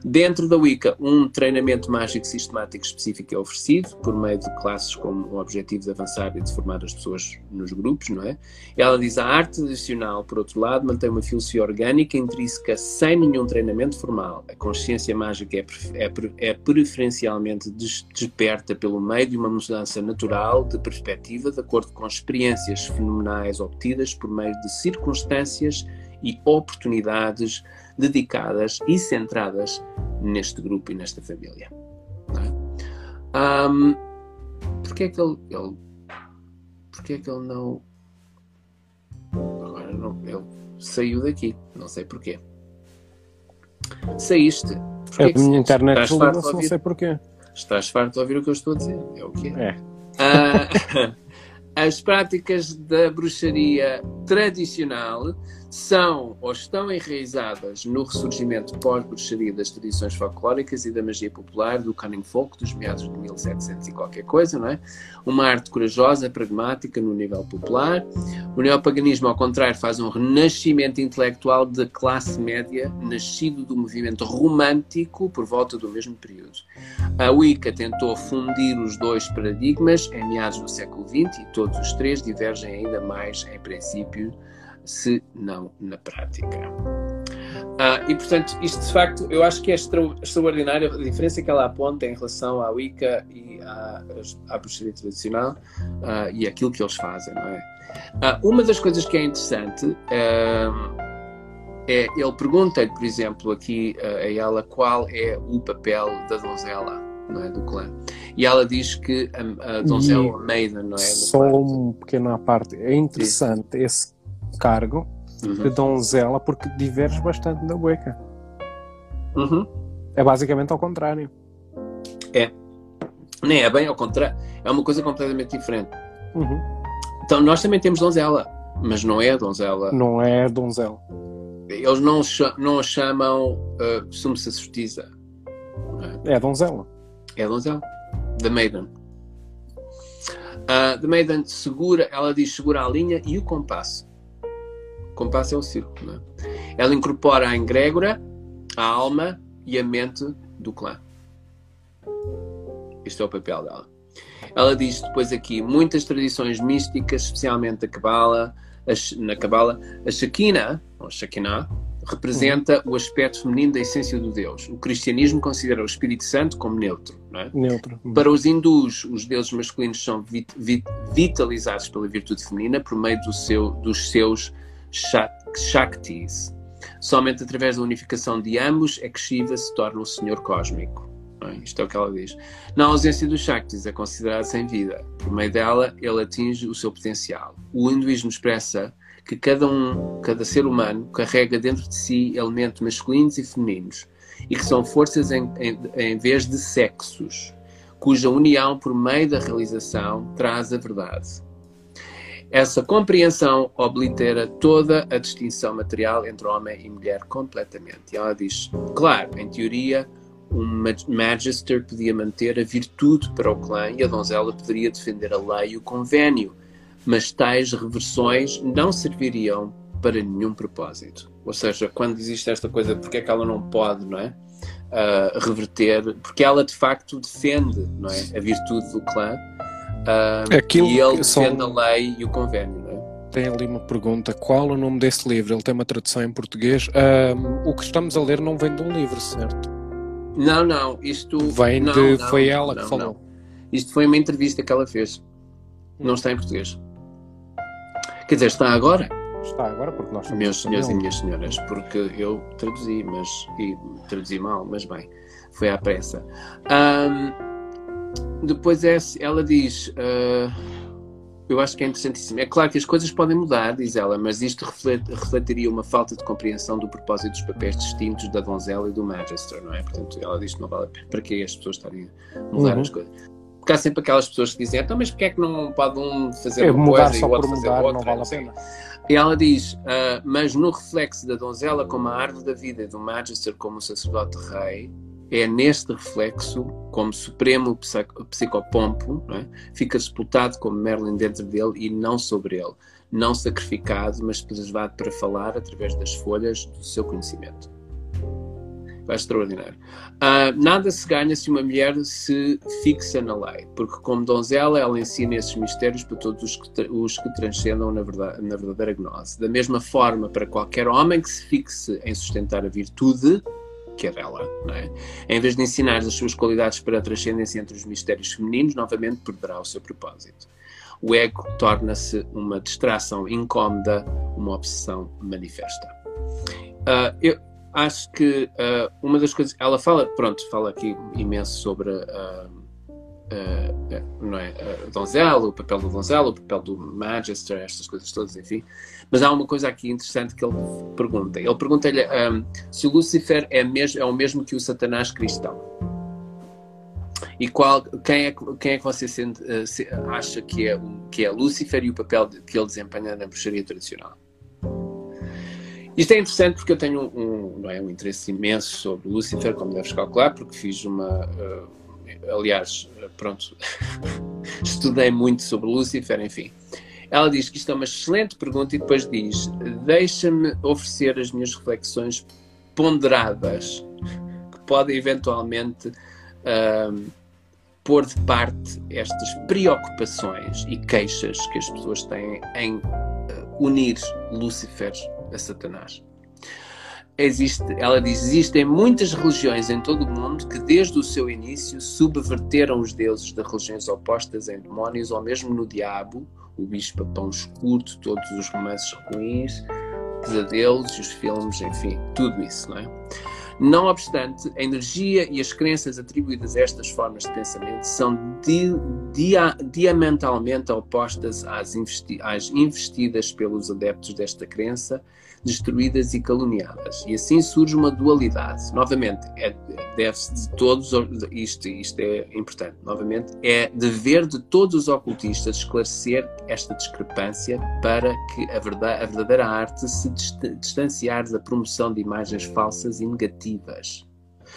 Dentro da Wicca, um treinamento mágico sistemático específico é oferecido por meio de classes com o objetivo de avançar e de formar as pessoas nos grupos, não é? Ela diz a arte tradicional, por outro lado, mantém uma filosofia orgânica intrínseca sem nenhum treinamento formal. A consciência mágica é, é, é preferencialmente desperta pelo meio de uma mudança natural de perspectiva de acordo com experiências fenomenais obtidas por meio de circunstâncias e oportunidades dedicadas e centradas neste grupo e nesta família. É? Um, porque é que ele, ele porque é que ele não agora não ele saiu daqui não sei porquê saíste porque é a minha internet desligou não sei porquê estás farto de ouvir o que eu estou a dizer é o que é, é. Uh, as práticas da bruxaria tradicional são ou estão enraizadas no ressurgimento pós-bruxaria das tradições folclóricas e da magia popular do cunning folk dos meados de 1700 e qualquer coisa, não é? Uma arte corajosa, pragmática no nível popular. O neopaganismo, ao contrário, faz um renascimento intelectual da classe média, nascido do movimento romântico por volta do mesmo período. A Wicca tentou fundir os dois paradigmas em meados do século XX e todos os três divergem ainda mais em princípio se não na prática. Ah, e portanto, isto de facto, eu acho que é extraordinário a diferença que ela aponta em relação à Wicca e à, à bruxaria tradicional ah, e aquilo que eles fazem, não é? Ah, uma das coisas que é interessante ah, é, ele pergunta-lhe, por exemplo, aqui ah, a ela qual é o papel da donzela. Não é, do clã. E ela diz que a, a donzela Maiden, não é? Só uma pequena parte. É interessante Sim. esse cargo uhum. de donzela porque diverge bastante da Wicca. Uhum. É basicamente ao contrário. É. Nem é bem ao contrário. É uma coisa completamente diferente. Uhum. Então nós também temos donzela, mas não é donzela. Não é donzela. Eles não, não a chamam uh, sumo sacerdotisa. É a donzela. É a donzela. The Maiden. Uh, the Maiden segura, ela diz segura a linha e o compasso compasso é o círculo. Ela incorpora a egrégora, a alma e a mente do clã. Este é o papel dela. Ela diz depois aqui muitas tradições místicas, especialmente a Cabala, na Cabala, a Shekinah, ou Shekinah, representa uhum. o aspecto feminino da essência do Deus. O cristianismo considera o Espírito Santo como neutro. É? Neutro. Uhum. Para os hindus, os deuses masculinos são vit vit vitalizados pela virtude feminina por meio do seu, dos seus Shaktis. Somente através da unificação de ambos é que Shiva se torna o Senhor Cósmico. Isto é o que ela diz. Na ausência dos Shaktis, é considerado sem vida. Por meio dela, ele atinge o seu potencial. O hinduísmo expressa que cada um, cada ser humano, carrega dentro de si elementos masculinos e femininos e que são forças em, em, em vez de sexos, cuja união por meio da realização traz a verdade. Essa compreensão oblitera toda a distinção material entre homem e mulher completamente. E ela diz: claro, em teoria, um magister podia manter a virtude para o clã e a donzela poderia defender a lei e o convênio, mas tais reversões não serviriam para nenhum propósito. Ou seja, quando existe esta coisa, porque é que ela não pode, não é? Uh, reverter, porque ela de facto defende, não é? A virtude do clã Uh, Aquilo e ele defende a lei e o convênio, não é? Tem ali uma pergunta: qual o nome desse livro? Ele tem uma tradução em português. o que estamos a ler não vem de um livro, certo? Não, não. Isto vem não, de. Não, foi ela não, que falou. Isto foi uma entrevista que ela fez. Não está em português. Quer dizer, está agora? Está agora, porque nós Meus senhores e minhas senhoras, porque eu traduzi, mas. e traduzi mal, mas bem, foi à pressa. Um, depois é, ela diz. Uh, eu acho que é interessantíssimo. É claro que as coisas podem mudar, diz ela, mas isto refletiria uma falta de compreensão do propósito dos papéis distintos da donzela e do magister, não é? Portanto, ela diz que não vale a pena. Para que as pessoas estarem a mudar uhum. as coisas? Porque há sempre aquelas pessoas que dizem, então, mas porquê é que não pode um fazer é, uma coisa e o outro fazer mudar, outra? Não vale a pena. E ela diz, uh, mas no reflexo da donzela como a árvore da vida e do magister como o sacerdote rei, é neste reflexo, como supremo psicopompo, é? fica sepultado como Merlin dentro dele e não sobre ele, não sacrificado, mas preservado para falar através das folhas do seu conhecimento. É extraordinário. Uh, nada se ganha se uma mulher se fixa na lei, porque como donzela ela ensina esses mistérios para todos os que, os que transcendam na, verdade, na verdadeira gnose. Da mesma forma, para qualquer homem que se fixe em sustentar a virtude, que é dela. É? Em vez de ensinar as suas qualidades para a transcendência entre os mistérios femininos, novamente perderá o seu propósito. O ego torna-se uma distração incómoda, uma obsessão manifesta. Uh, eu acho que uh, uma das coisas. Ela fala, pronto, fala aqui imenso sobre. Uh, uh, não é, a donzela, o papel da donzela, o papel do magister, estas coisas todas, enfim. Mas há uma coisa aqui interessante que ele pergunta. Ele pergunta-lhe um, se o Lúcifer é, mes é o mesmo que o Satanás cristão. E qual, quem, é, quem é que você sente, se, acha que é, que é Lúcifer e o papel de, que ele desempenha na bruxaria tradicional? Isto é interessante porque eu tenho um, não é, um interesse imenso sobre Lúcifer, como deves calcular, porque fiz uma. Uh, aliás, pronto, estudei muito sobre Lúcifer, enfim. Ela diz que isto é uma excelente pergunta e depois diz: Deixa-me oferecer as minhas reflexões ponderadas, que podem eventualmente uh, pôr de parte estas preocupações e queixas que as pessoas têm em uh, unir Lúcifer a Satanás existe, ela diz, existem muitas religiões em todo o mundo que desde o seu início subverteram os deuses de religiões opostas em demónios ou mesmo no diabo, o bicho pão escuro, todos os romances ruins, pesadelos, os filmes, enfim, tudo isso, não é? Não obstante, a energia e as crenças atribuídas a estas formas de pensamento são di dia diametralmente opostas às, investi às investidas pelos adeptos desta crença destruídas e caluniadas. E assim surge uma dualidade. Novamente, é, deve-se de todos, isto, isto é importante, novamente, é dever de todos os ocultistas esclarecer esta discrepância para que a, verdade, a verdadeira arte se distanciar da promoção de imagens falsas e negativas.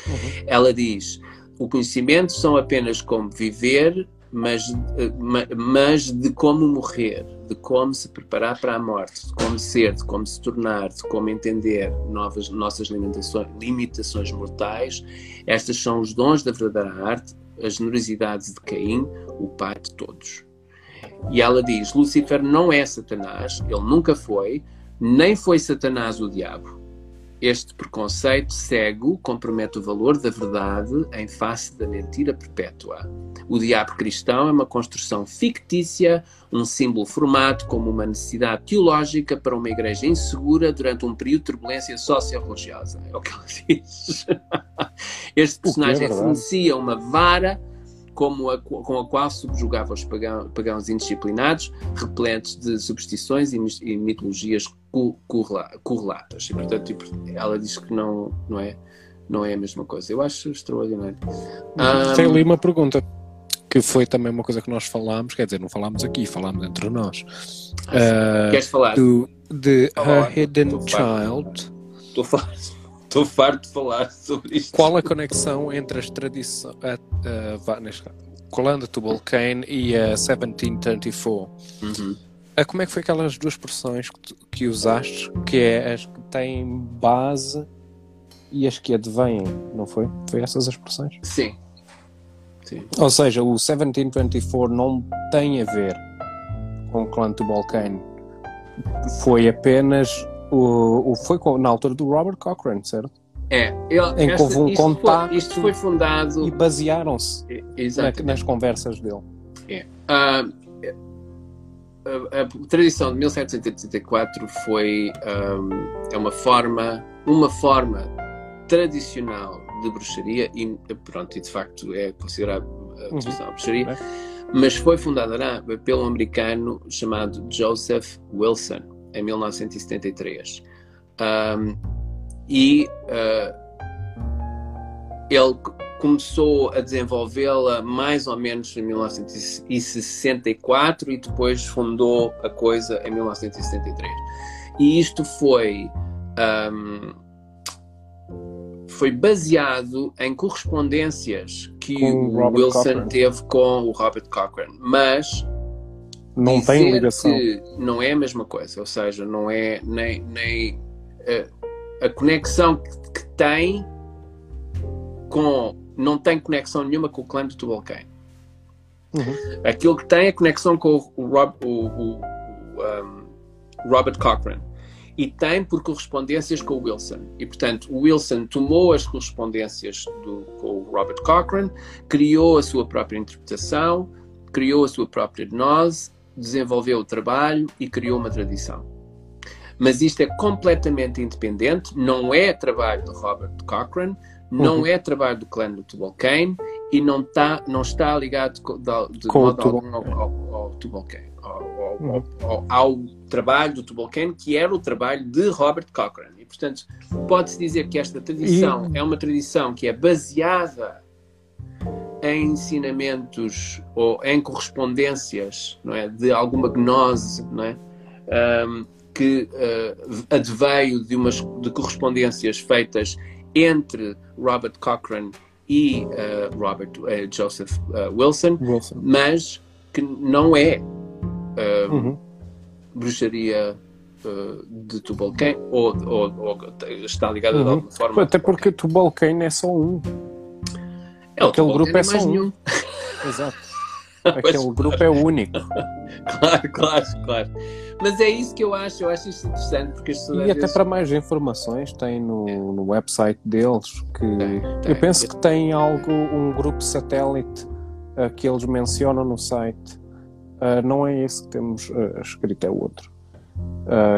Uhum. Ela diz: o conhecimento são apenas como viver, mas, eh, mas de como morrer, de como se preparar para a morte, de como ser, de como se tornar, de como entender novas, nossas limitações, limitações mortais. Estas são os dons da verdadeira arte, a generosidade de Caim, o pai de todos. E ela diz: Lucifer não é Satanás, ele nunca foi, nem foi Satanás o diabo. Este preconceito cego compromete o valor da verdade em face da mentira perpétua. O diabo cristão é uma construção fictícia, um símbolo formado como uma necessidade teológica para uma igreja insegura durante um período de turbulência socio-religiosa. É o que ela diz. Este personagem fornecia uma vara como a, com a qual subjugava os pagãos, pagãos indisciplinados, repletos de superstições e, e mitologias correlatas. E, portanto, tipo, ela diz que não, não, é, não é a mesma coisa. Eu acho extraordinário. Um, Tem ali uma pergunta que foi também uma coisa que nós falámos, quer dizer, não falámos aqui, falámos entre nós. Ah, uh, queres falar? Do, de oh, Her Hidden Child. Estou farto. Estou farto de falar sobre isto. Qual a conexão entre as tradições. Uh, Colanda Tubalcane e a 1734? Uhum. Uh, como é que foi aquelas duas expressões que, que usaste, que é as que têm base e as que advêm, não foi? Foi essas as expressões? Sim. Sim. Ou seja, o 1724 não tem a ver com o clã Tubalcane. Foi apenas o, o, foi na altura do Robert Cochrane, certo? É, ele, em que houve um isto contacto foi, isto foi fundado e basearam-se na, nas conversas dele. É. Uh, a, a, tradição de 1784 foi um, é uma forma uma forma tradicional de bruxaria e pronto e de facto é considerada a tradição uhum. bruxaria, é. mas foi fundada pelo americano chamado Joseph Wilson em 1973. Um, e uh, ele começou a desenvolvê-la mais ou menos em 1964 e depois fundou a coisa em 1973. E isto foi um, foi baseado em correspondências que com o Wilson Cochran. teve com o Robert Cochrane, mas não tem ligação. não é a mesma coisa, ou seja, não é nem, nem a, a conexão que, que, tem com não tem conexão nenhuma com o clã de Tubalcane. Uhum. Aquilo que tem é conexão com o, Rob, o, o, o um, Robert Cochrane e tem por correspondências com o Wilson. E, portanto, o Wilson tomou as correspondências do, com o Robert Cochrane, criou a sua própria interpretação, criou a sua própria gnose desenvolveu o trabalho e criou uma tradição. Mas isto é completamente independente, não é trabalho de Robert Cochrane, não uhum. é trabalho do clã do Tubalcane e não, tá, não está ligado de, de modo algum ao, ao, ao ao, uhum. ao, trabalho do Tubalcane, que era o trabalho de Robert Cochrane. E, portanto, pode-se dizer que esta tradição e... é uma tradição que é baseada em ensinamentos ou em correspondências não é, de alguma gnose não é, um, que uh, adveio de, umas, de correspondências feitas entre Robert Cochrane e uh, Robert uh, Joseph Wilson, Wilson, mas que não é uhum. bruxaria de Tubalcain ou, ou, ou, está ligada uhum. de alguma forma. Até porque Tubalcain é só um. É, Aquele grupo é só um. Nenhum. Exato. Aquele grupo é único. claro, claro, claro. Mas é isso que eu acho, eu acho isso interessante porque as E até vezes... para mais informações tem no, é. no website deles que tem, tem. eu penso que tem algo, um grupo satélite uh, que eles mencionam no site. Uh, não é esse que temos uh, escrito, é outro.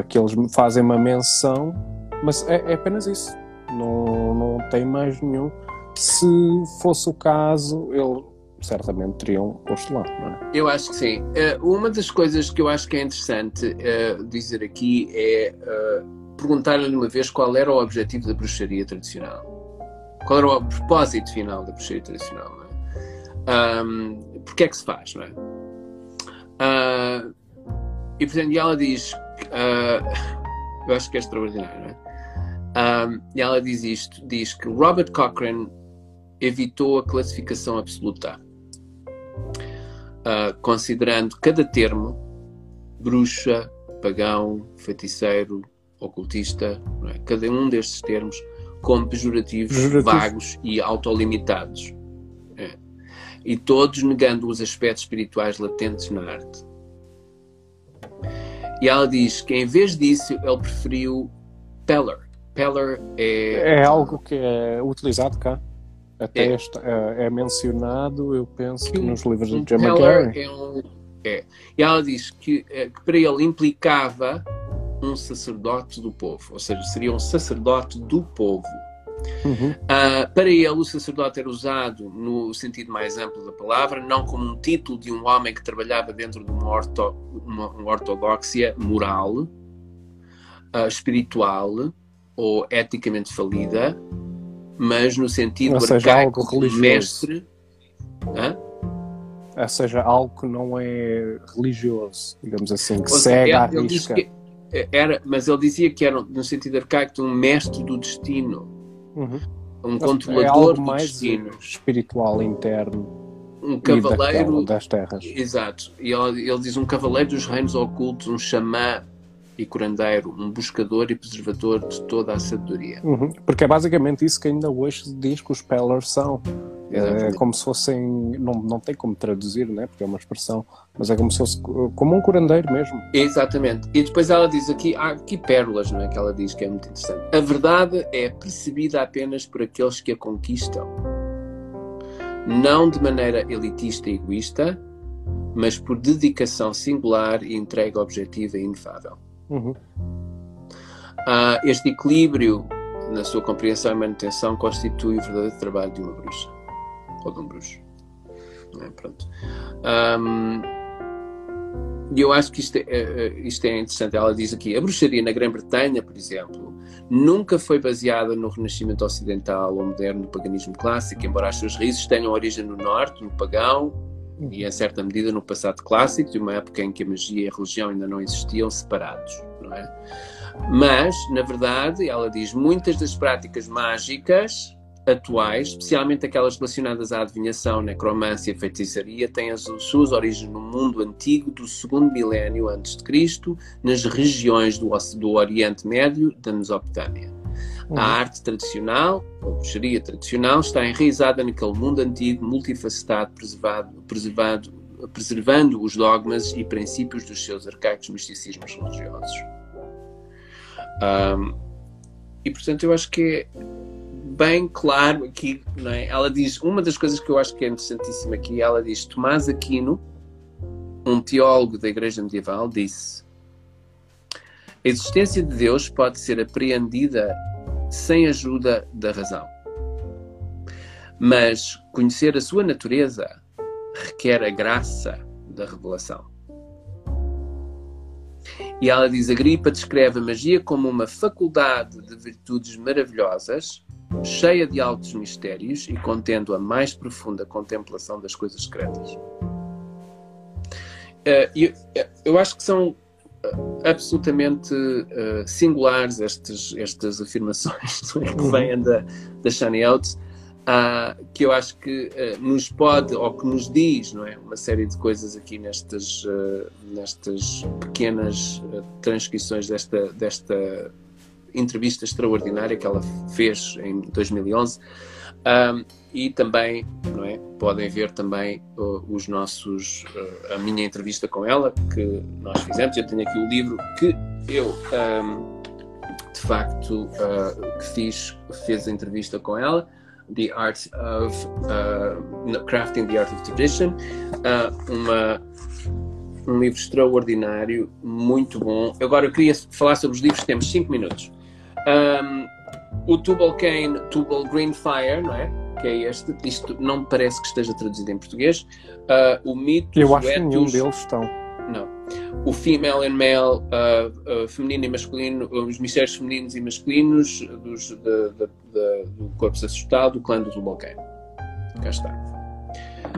que eles fazem uma menção, mas é, é apenas isso. Não, não tem mais nenhum se fosse o caso, ele certamente teriam posto lá, não é? Eu acho que sim. Uh, uma das coisas que eu acho que é interessante uh, dizer aqui é uh, perguntar-lhe uma vez qual era o objetivo da bruxaria tradicional. Qual era o propósito final da bruxaria tradicional, não é? Um, porque é que se faz, não é? Uh, e portanto, e ela diz, eu acho que é extraordinário, não é? Um, e ela diz isto, diz que Robert Cochrane evitou a classificação absoluta, uh, considerando cada termo bruxa, pagão, feiticeiro, ocultista, é? cada um destes termos como pejorativos, Pejorativo. vagos e autolimitados. É. E todos negando os aspectos espirituais latentes na arte. E ela diz que em vez disso ele preferiu Peller, Peller é. É algo que é utilizado cá. Até é, este, é, é mencionado, eu penso, que, nos livros de John McGarry. É um, é. E ela diz que, é, que para ele implicava um sacerdote do povo, ou seja, seria um sacerdote do povo. Uhum. Uh, para ele, o sacerdote era usado no sentido mais amplo da palavra, não como um título de um homem que trabalhava dentro de uma, orto, uma, uma ortodoxia moral, uh, espiritual ou eticamente falida, mas no sentido ou seja, algo religioso. mestre. Hã? Ou seja, algo que não é religioso, digamos assim, que segue à risca. Era, mas ele dizia que era, no sentido arcaico, um mestre do destino. Uhum. Um controlador é do destino. espiritual interno. Um cavaleiro das terras. Exato. E ele, ele diz um cavaleiro dos reinos ocultos, um xamã e curandeiro, um buscador e preservador de toda a sabedoria. Uhum. Porque é basicamente isso que ainda hoje se diz que os Pellers são. É como se fossem. Não, não tem como traduzir, né? porque é uma expressão, mas é como se fosse como um curandeiro mesmo. Exatamente. E depois ela diz aqui, há aqui pérolas, não é? Que ela diz que é muito interessante. A verdade é percebida apenas por aqueles que a conquistam. Não de maneira elitista e egoísta, mas por dedicação singular e entrega objetiva e inefável. Uhum. Uh, este equilíbrio na sua compreensão e manutenção constitui o verdadeiro trabalho de uma bruxa ou de um bruxo. É, pronto. E eu acho que isto é, é, é, isto é interessante. Ela diz aqui: a bruxaria na Grã-Bretanha, por exemplo, nunca foi baseada no Renascimento Ocidental ou moderno paganismo clássico, embora as suas raízes tenham origem no Norte, no pagão, e em certa medida no passado clássico, de uma época em que a magia e a religião ainda não existiam separados, não é? Mas, na verdade, ela diz muitas das práticas mágicas atuais, especialmente aquelas relacionadas à adivinhação, necromância e feitiçaria, têm as suas origens no mundo antigo do segundo milénio antes de Cristo, nas regiões do, do Oriente Médio da Mesopotâmia. Uhum. A arte tradicional, ou bruxaria tradicional, está enraizada naquele mundo antigo, multifacetado, preservado, preservado, preservando os dogmas e princípios dos seus arcaicos misticismos religiosos. Um, e portanto, eu acho que é bem claro aqui, não é? Ela diz, uma das coisas que eu acho que é interessantíssima aqui, ela diz: Tomás Aquino, um teólogo da Igreja Medieval, disse: A existência de Deus pode ser apreendida sem ajuda da razão. Mas conhecer a sua natureza requer a graça da revelação. E ela diz: Agripa descreve a magia como uma faculdade de virtudes maravilhosas, cheia de altos mistérios e contendo a mais profunda contemplação das coisas secretas. Eu, eu acho que são absolutamente uh, singulares estas, estas afirmações que uhum. vêm da, da Shani Oates, uh, que eu acho que uh, nos pode, ou que nos diz, não é? Uma série de coisas aqui nestas, uh, nestas pequenas transcrições desta, desta entrevista extraordinária que ela fez em 2011. Um, e também, não é? Podem ver também os nossos, uh, a minha entrevista com ela que nós fizemos. Eu tenho aqui o livro que eu, um, de facto, uh, que fiz, fez a entrevista com ela. The Art of uh, Crafting the Art of Tradition, uh, uma, um livro extraordinário, muito bom. Agora eu queria falar sobre os livros, temos 5 minutos. Um, o Tubal Cain, Tubal Green Fire, não é? Que é este. Isto não me parece que esteja traduzido em português. Uh, o mito. Eu acho que nenhum deles estão. Não. O female and male, uh, uh, feminino e masculino, os mistérios femininos e masculinos dos, de, de, de, do corpo assustado, do clã do Tubal Cain. Cá está.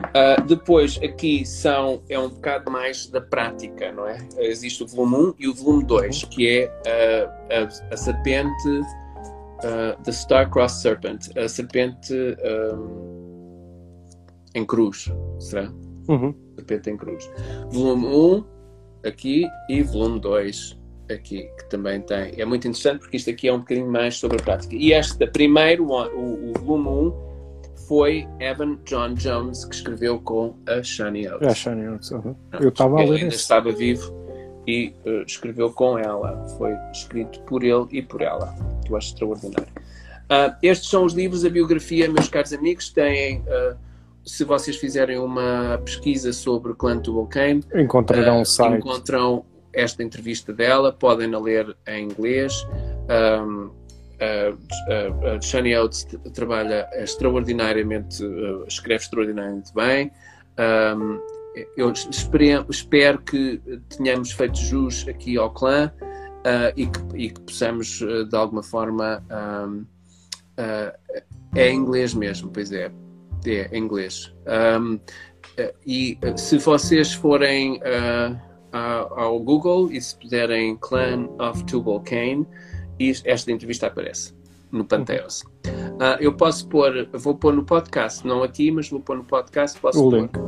Uh, depois, aqui são, é um bocado mais da prática, não é? Existe o volume 1 e o volume 2, que é uh, a, a serpente uh, The Star-Crossed Serpent, a serpente um, em cruz, será? Uhum. Serpente em cruz. Volume 1 aqui e volume 2 aqui, que também tem. É muito interessante porque isto aqui é um bocadinho mais sobre a prática. E este primeiro, o, o volume 1, foi Evan John Jones que escreveu com a Shani Oates. É a Shani Oates, uhum. Eu estava a ler Ele ainda estava vivo e uh, escreveu com ela. Foi escrito por ele e por ela. Que eu acho extraordinário. Uh, estes são os livros, a biografia, meus caros amigos, têm. Uh, se vocês fizerem uma pesquisa sobre Clan Tubalcane, encontrarão uh, site. encontram esta entrevista dela, podem a ler em inglês. Um, a, a, Shani Oates trabalha extraordinariamente, uh, escreve extraordinariamente bem. Um, eu espero, espero, que tenhamos feito jus aqui ao clã uh, e, que, e, que, possamos, uh, de alguma forma, um, é inglês mesmo, pois é, é, inglês. Um, e se vocês forem ao Google e se puderem Clan of Tubal Cain, esta entrevista aparece no Panteos. Uh, eu posso pôr, vou pôr no podcast, não a ti, mas vou pôr no podcast, posso o pôr link.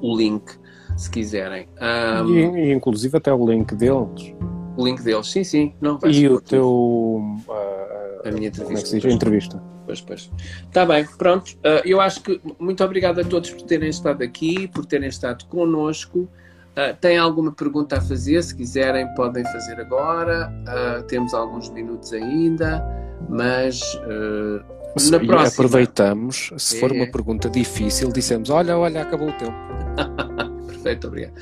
o link, se quiserem. Um, e, e, inclusive até o link deles. O link deles, sim, sim. Não, e o teu... Uh, a minha entrevista. Como é que se diz? A entrevista. Pois, pois. Está bem, pronto. Uh, eu acho que muito obrigado a todos por terem estado aqui, por terem estado connosco. Uh, tem alguma pergunta a fazer? Se quiserem, podem fazer agora. Uh, temos alguns minutos ainda, mas uh, na próxima. Aproveitamos, se é. for uma pergunta difícil, dissemos: Olha, olha, acabou o tempo. Perfeito, obrigado.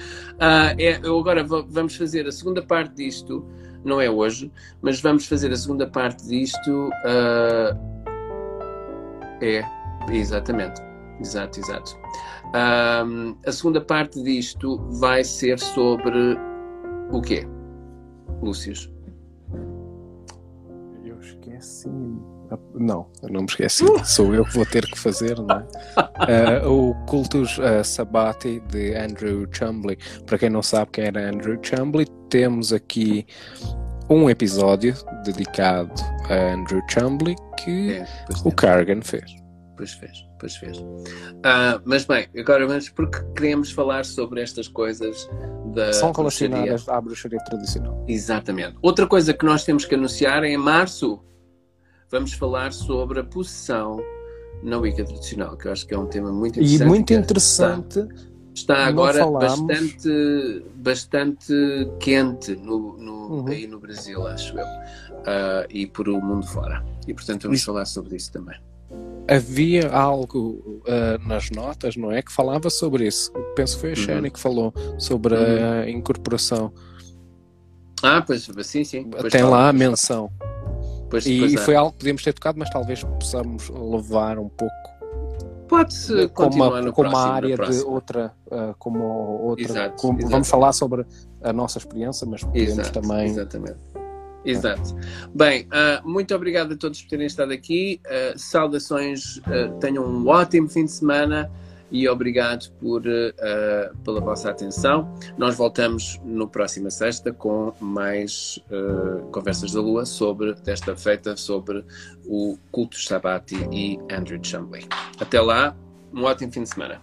é, eu agora vamos fazer a segunda parte disto, não é hoje, mas vamos fazer a segunda parte disto. é, exatamente. Exato, exato. Um, a segunda parte disto vai ser sobre o quê, Lúcius? Eu esqueci. Não, eu não me esqueci. Sou eu que vou ter que fazer, não é? uh, o Cultus uh, Sabati de Andrew Chumbley. Para quem não sabe quem era Andrew Chumbley, temos aqui um episódio dedicado a Andrew Chumbley que é, o Cargan fez. Pois fez, pois fez. Uh, mas bem, agora vamos porque queremos falar sobre estas coisas da. São relacionadas bruxaria. à bruxaria tradicional. Exatamente. Outra coisa que nós temos que anunciar é em março vamos falar sobre a possessão na Wicca tradicional, que eu acho que é um tema muito interessante. E muito interessante. Está, está agora bastante, bastante quente no, no, uhum. aí no Brasil, acho eu, uh, e por o mundo fora. E portanto vamos isso. falar sobre isso também havia algo uh, nas notas, não é? Que falava sobre isso. Penso que foi a Shani uhum. que falou sobre uhum. a incorporação. Ah, pois sim, sim. Pois Tem lá a menção. E, é. foi algo que podíamos ter tocado, mas talvez possamos levar um pouco. Pode-se continuar uma, como próximo, área de outra, uh, como outra. Exato, como, vamos falar sobre a nossa experiência, mas podemos exato, também. Exatamente Exato. Bem, uh, muito obrigado a todos por terem estado aqui. Uh, saudações, tenham um ótimo fim de semana e obrigado por, pela vossa atenção. Nós voltamos no próxima sexta com mais conversas da Lua sobre desta feita sobre o culto Sabati e Andrew Chumley. Até lá, um ótimo fim de semana.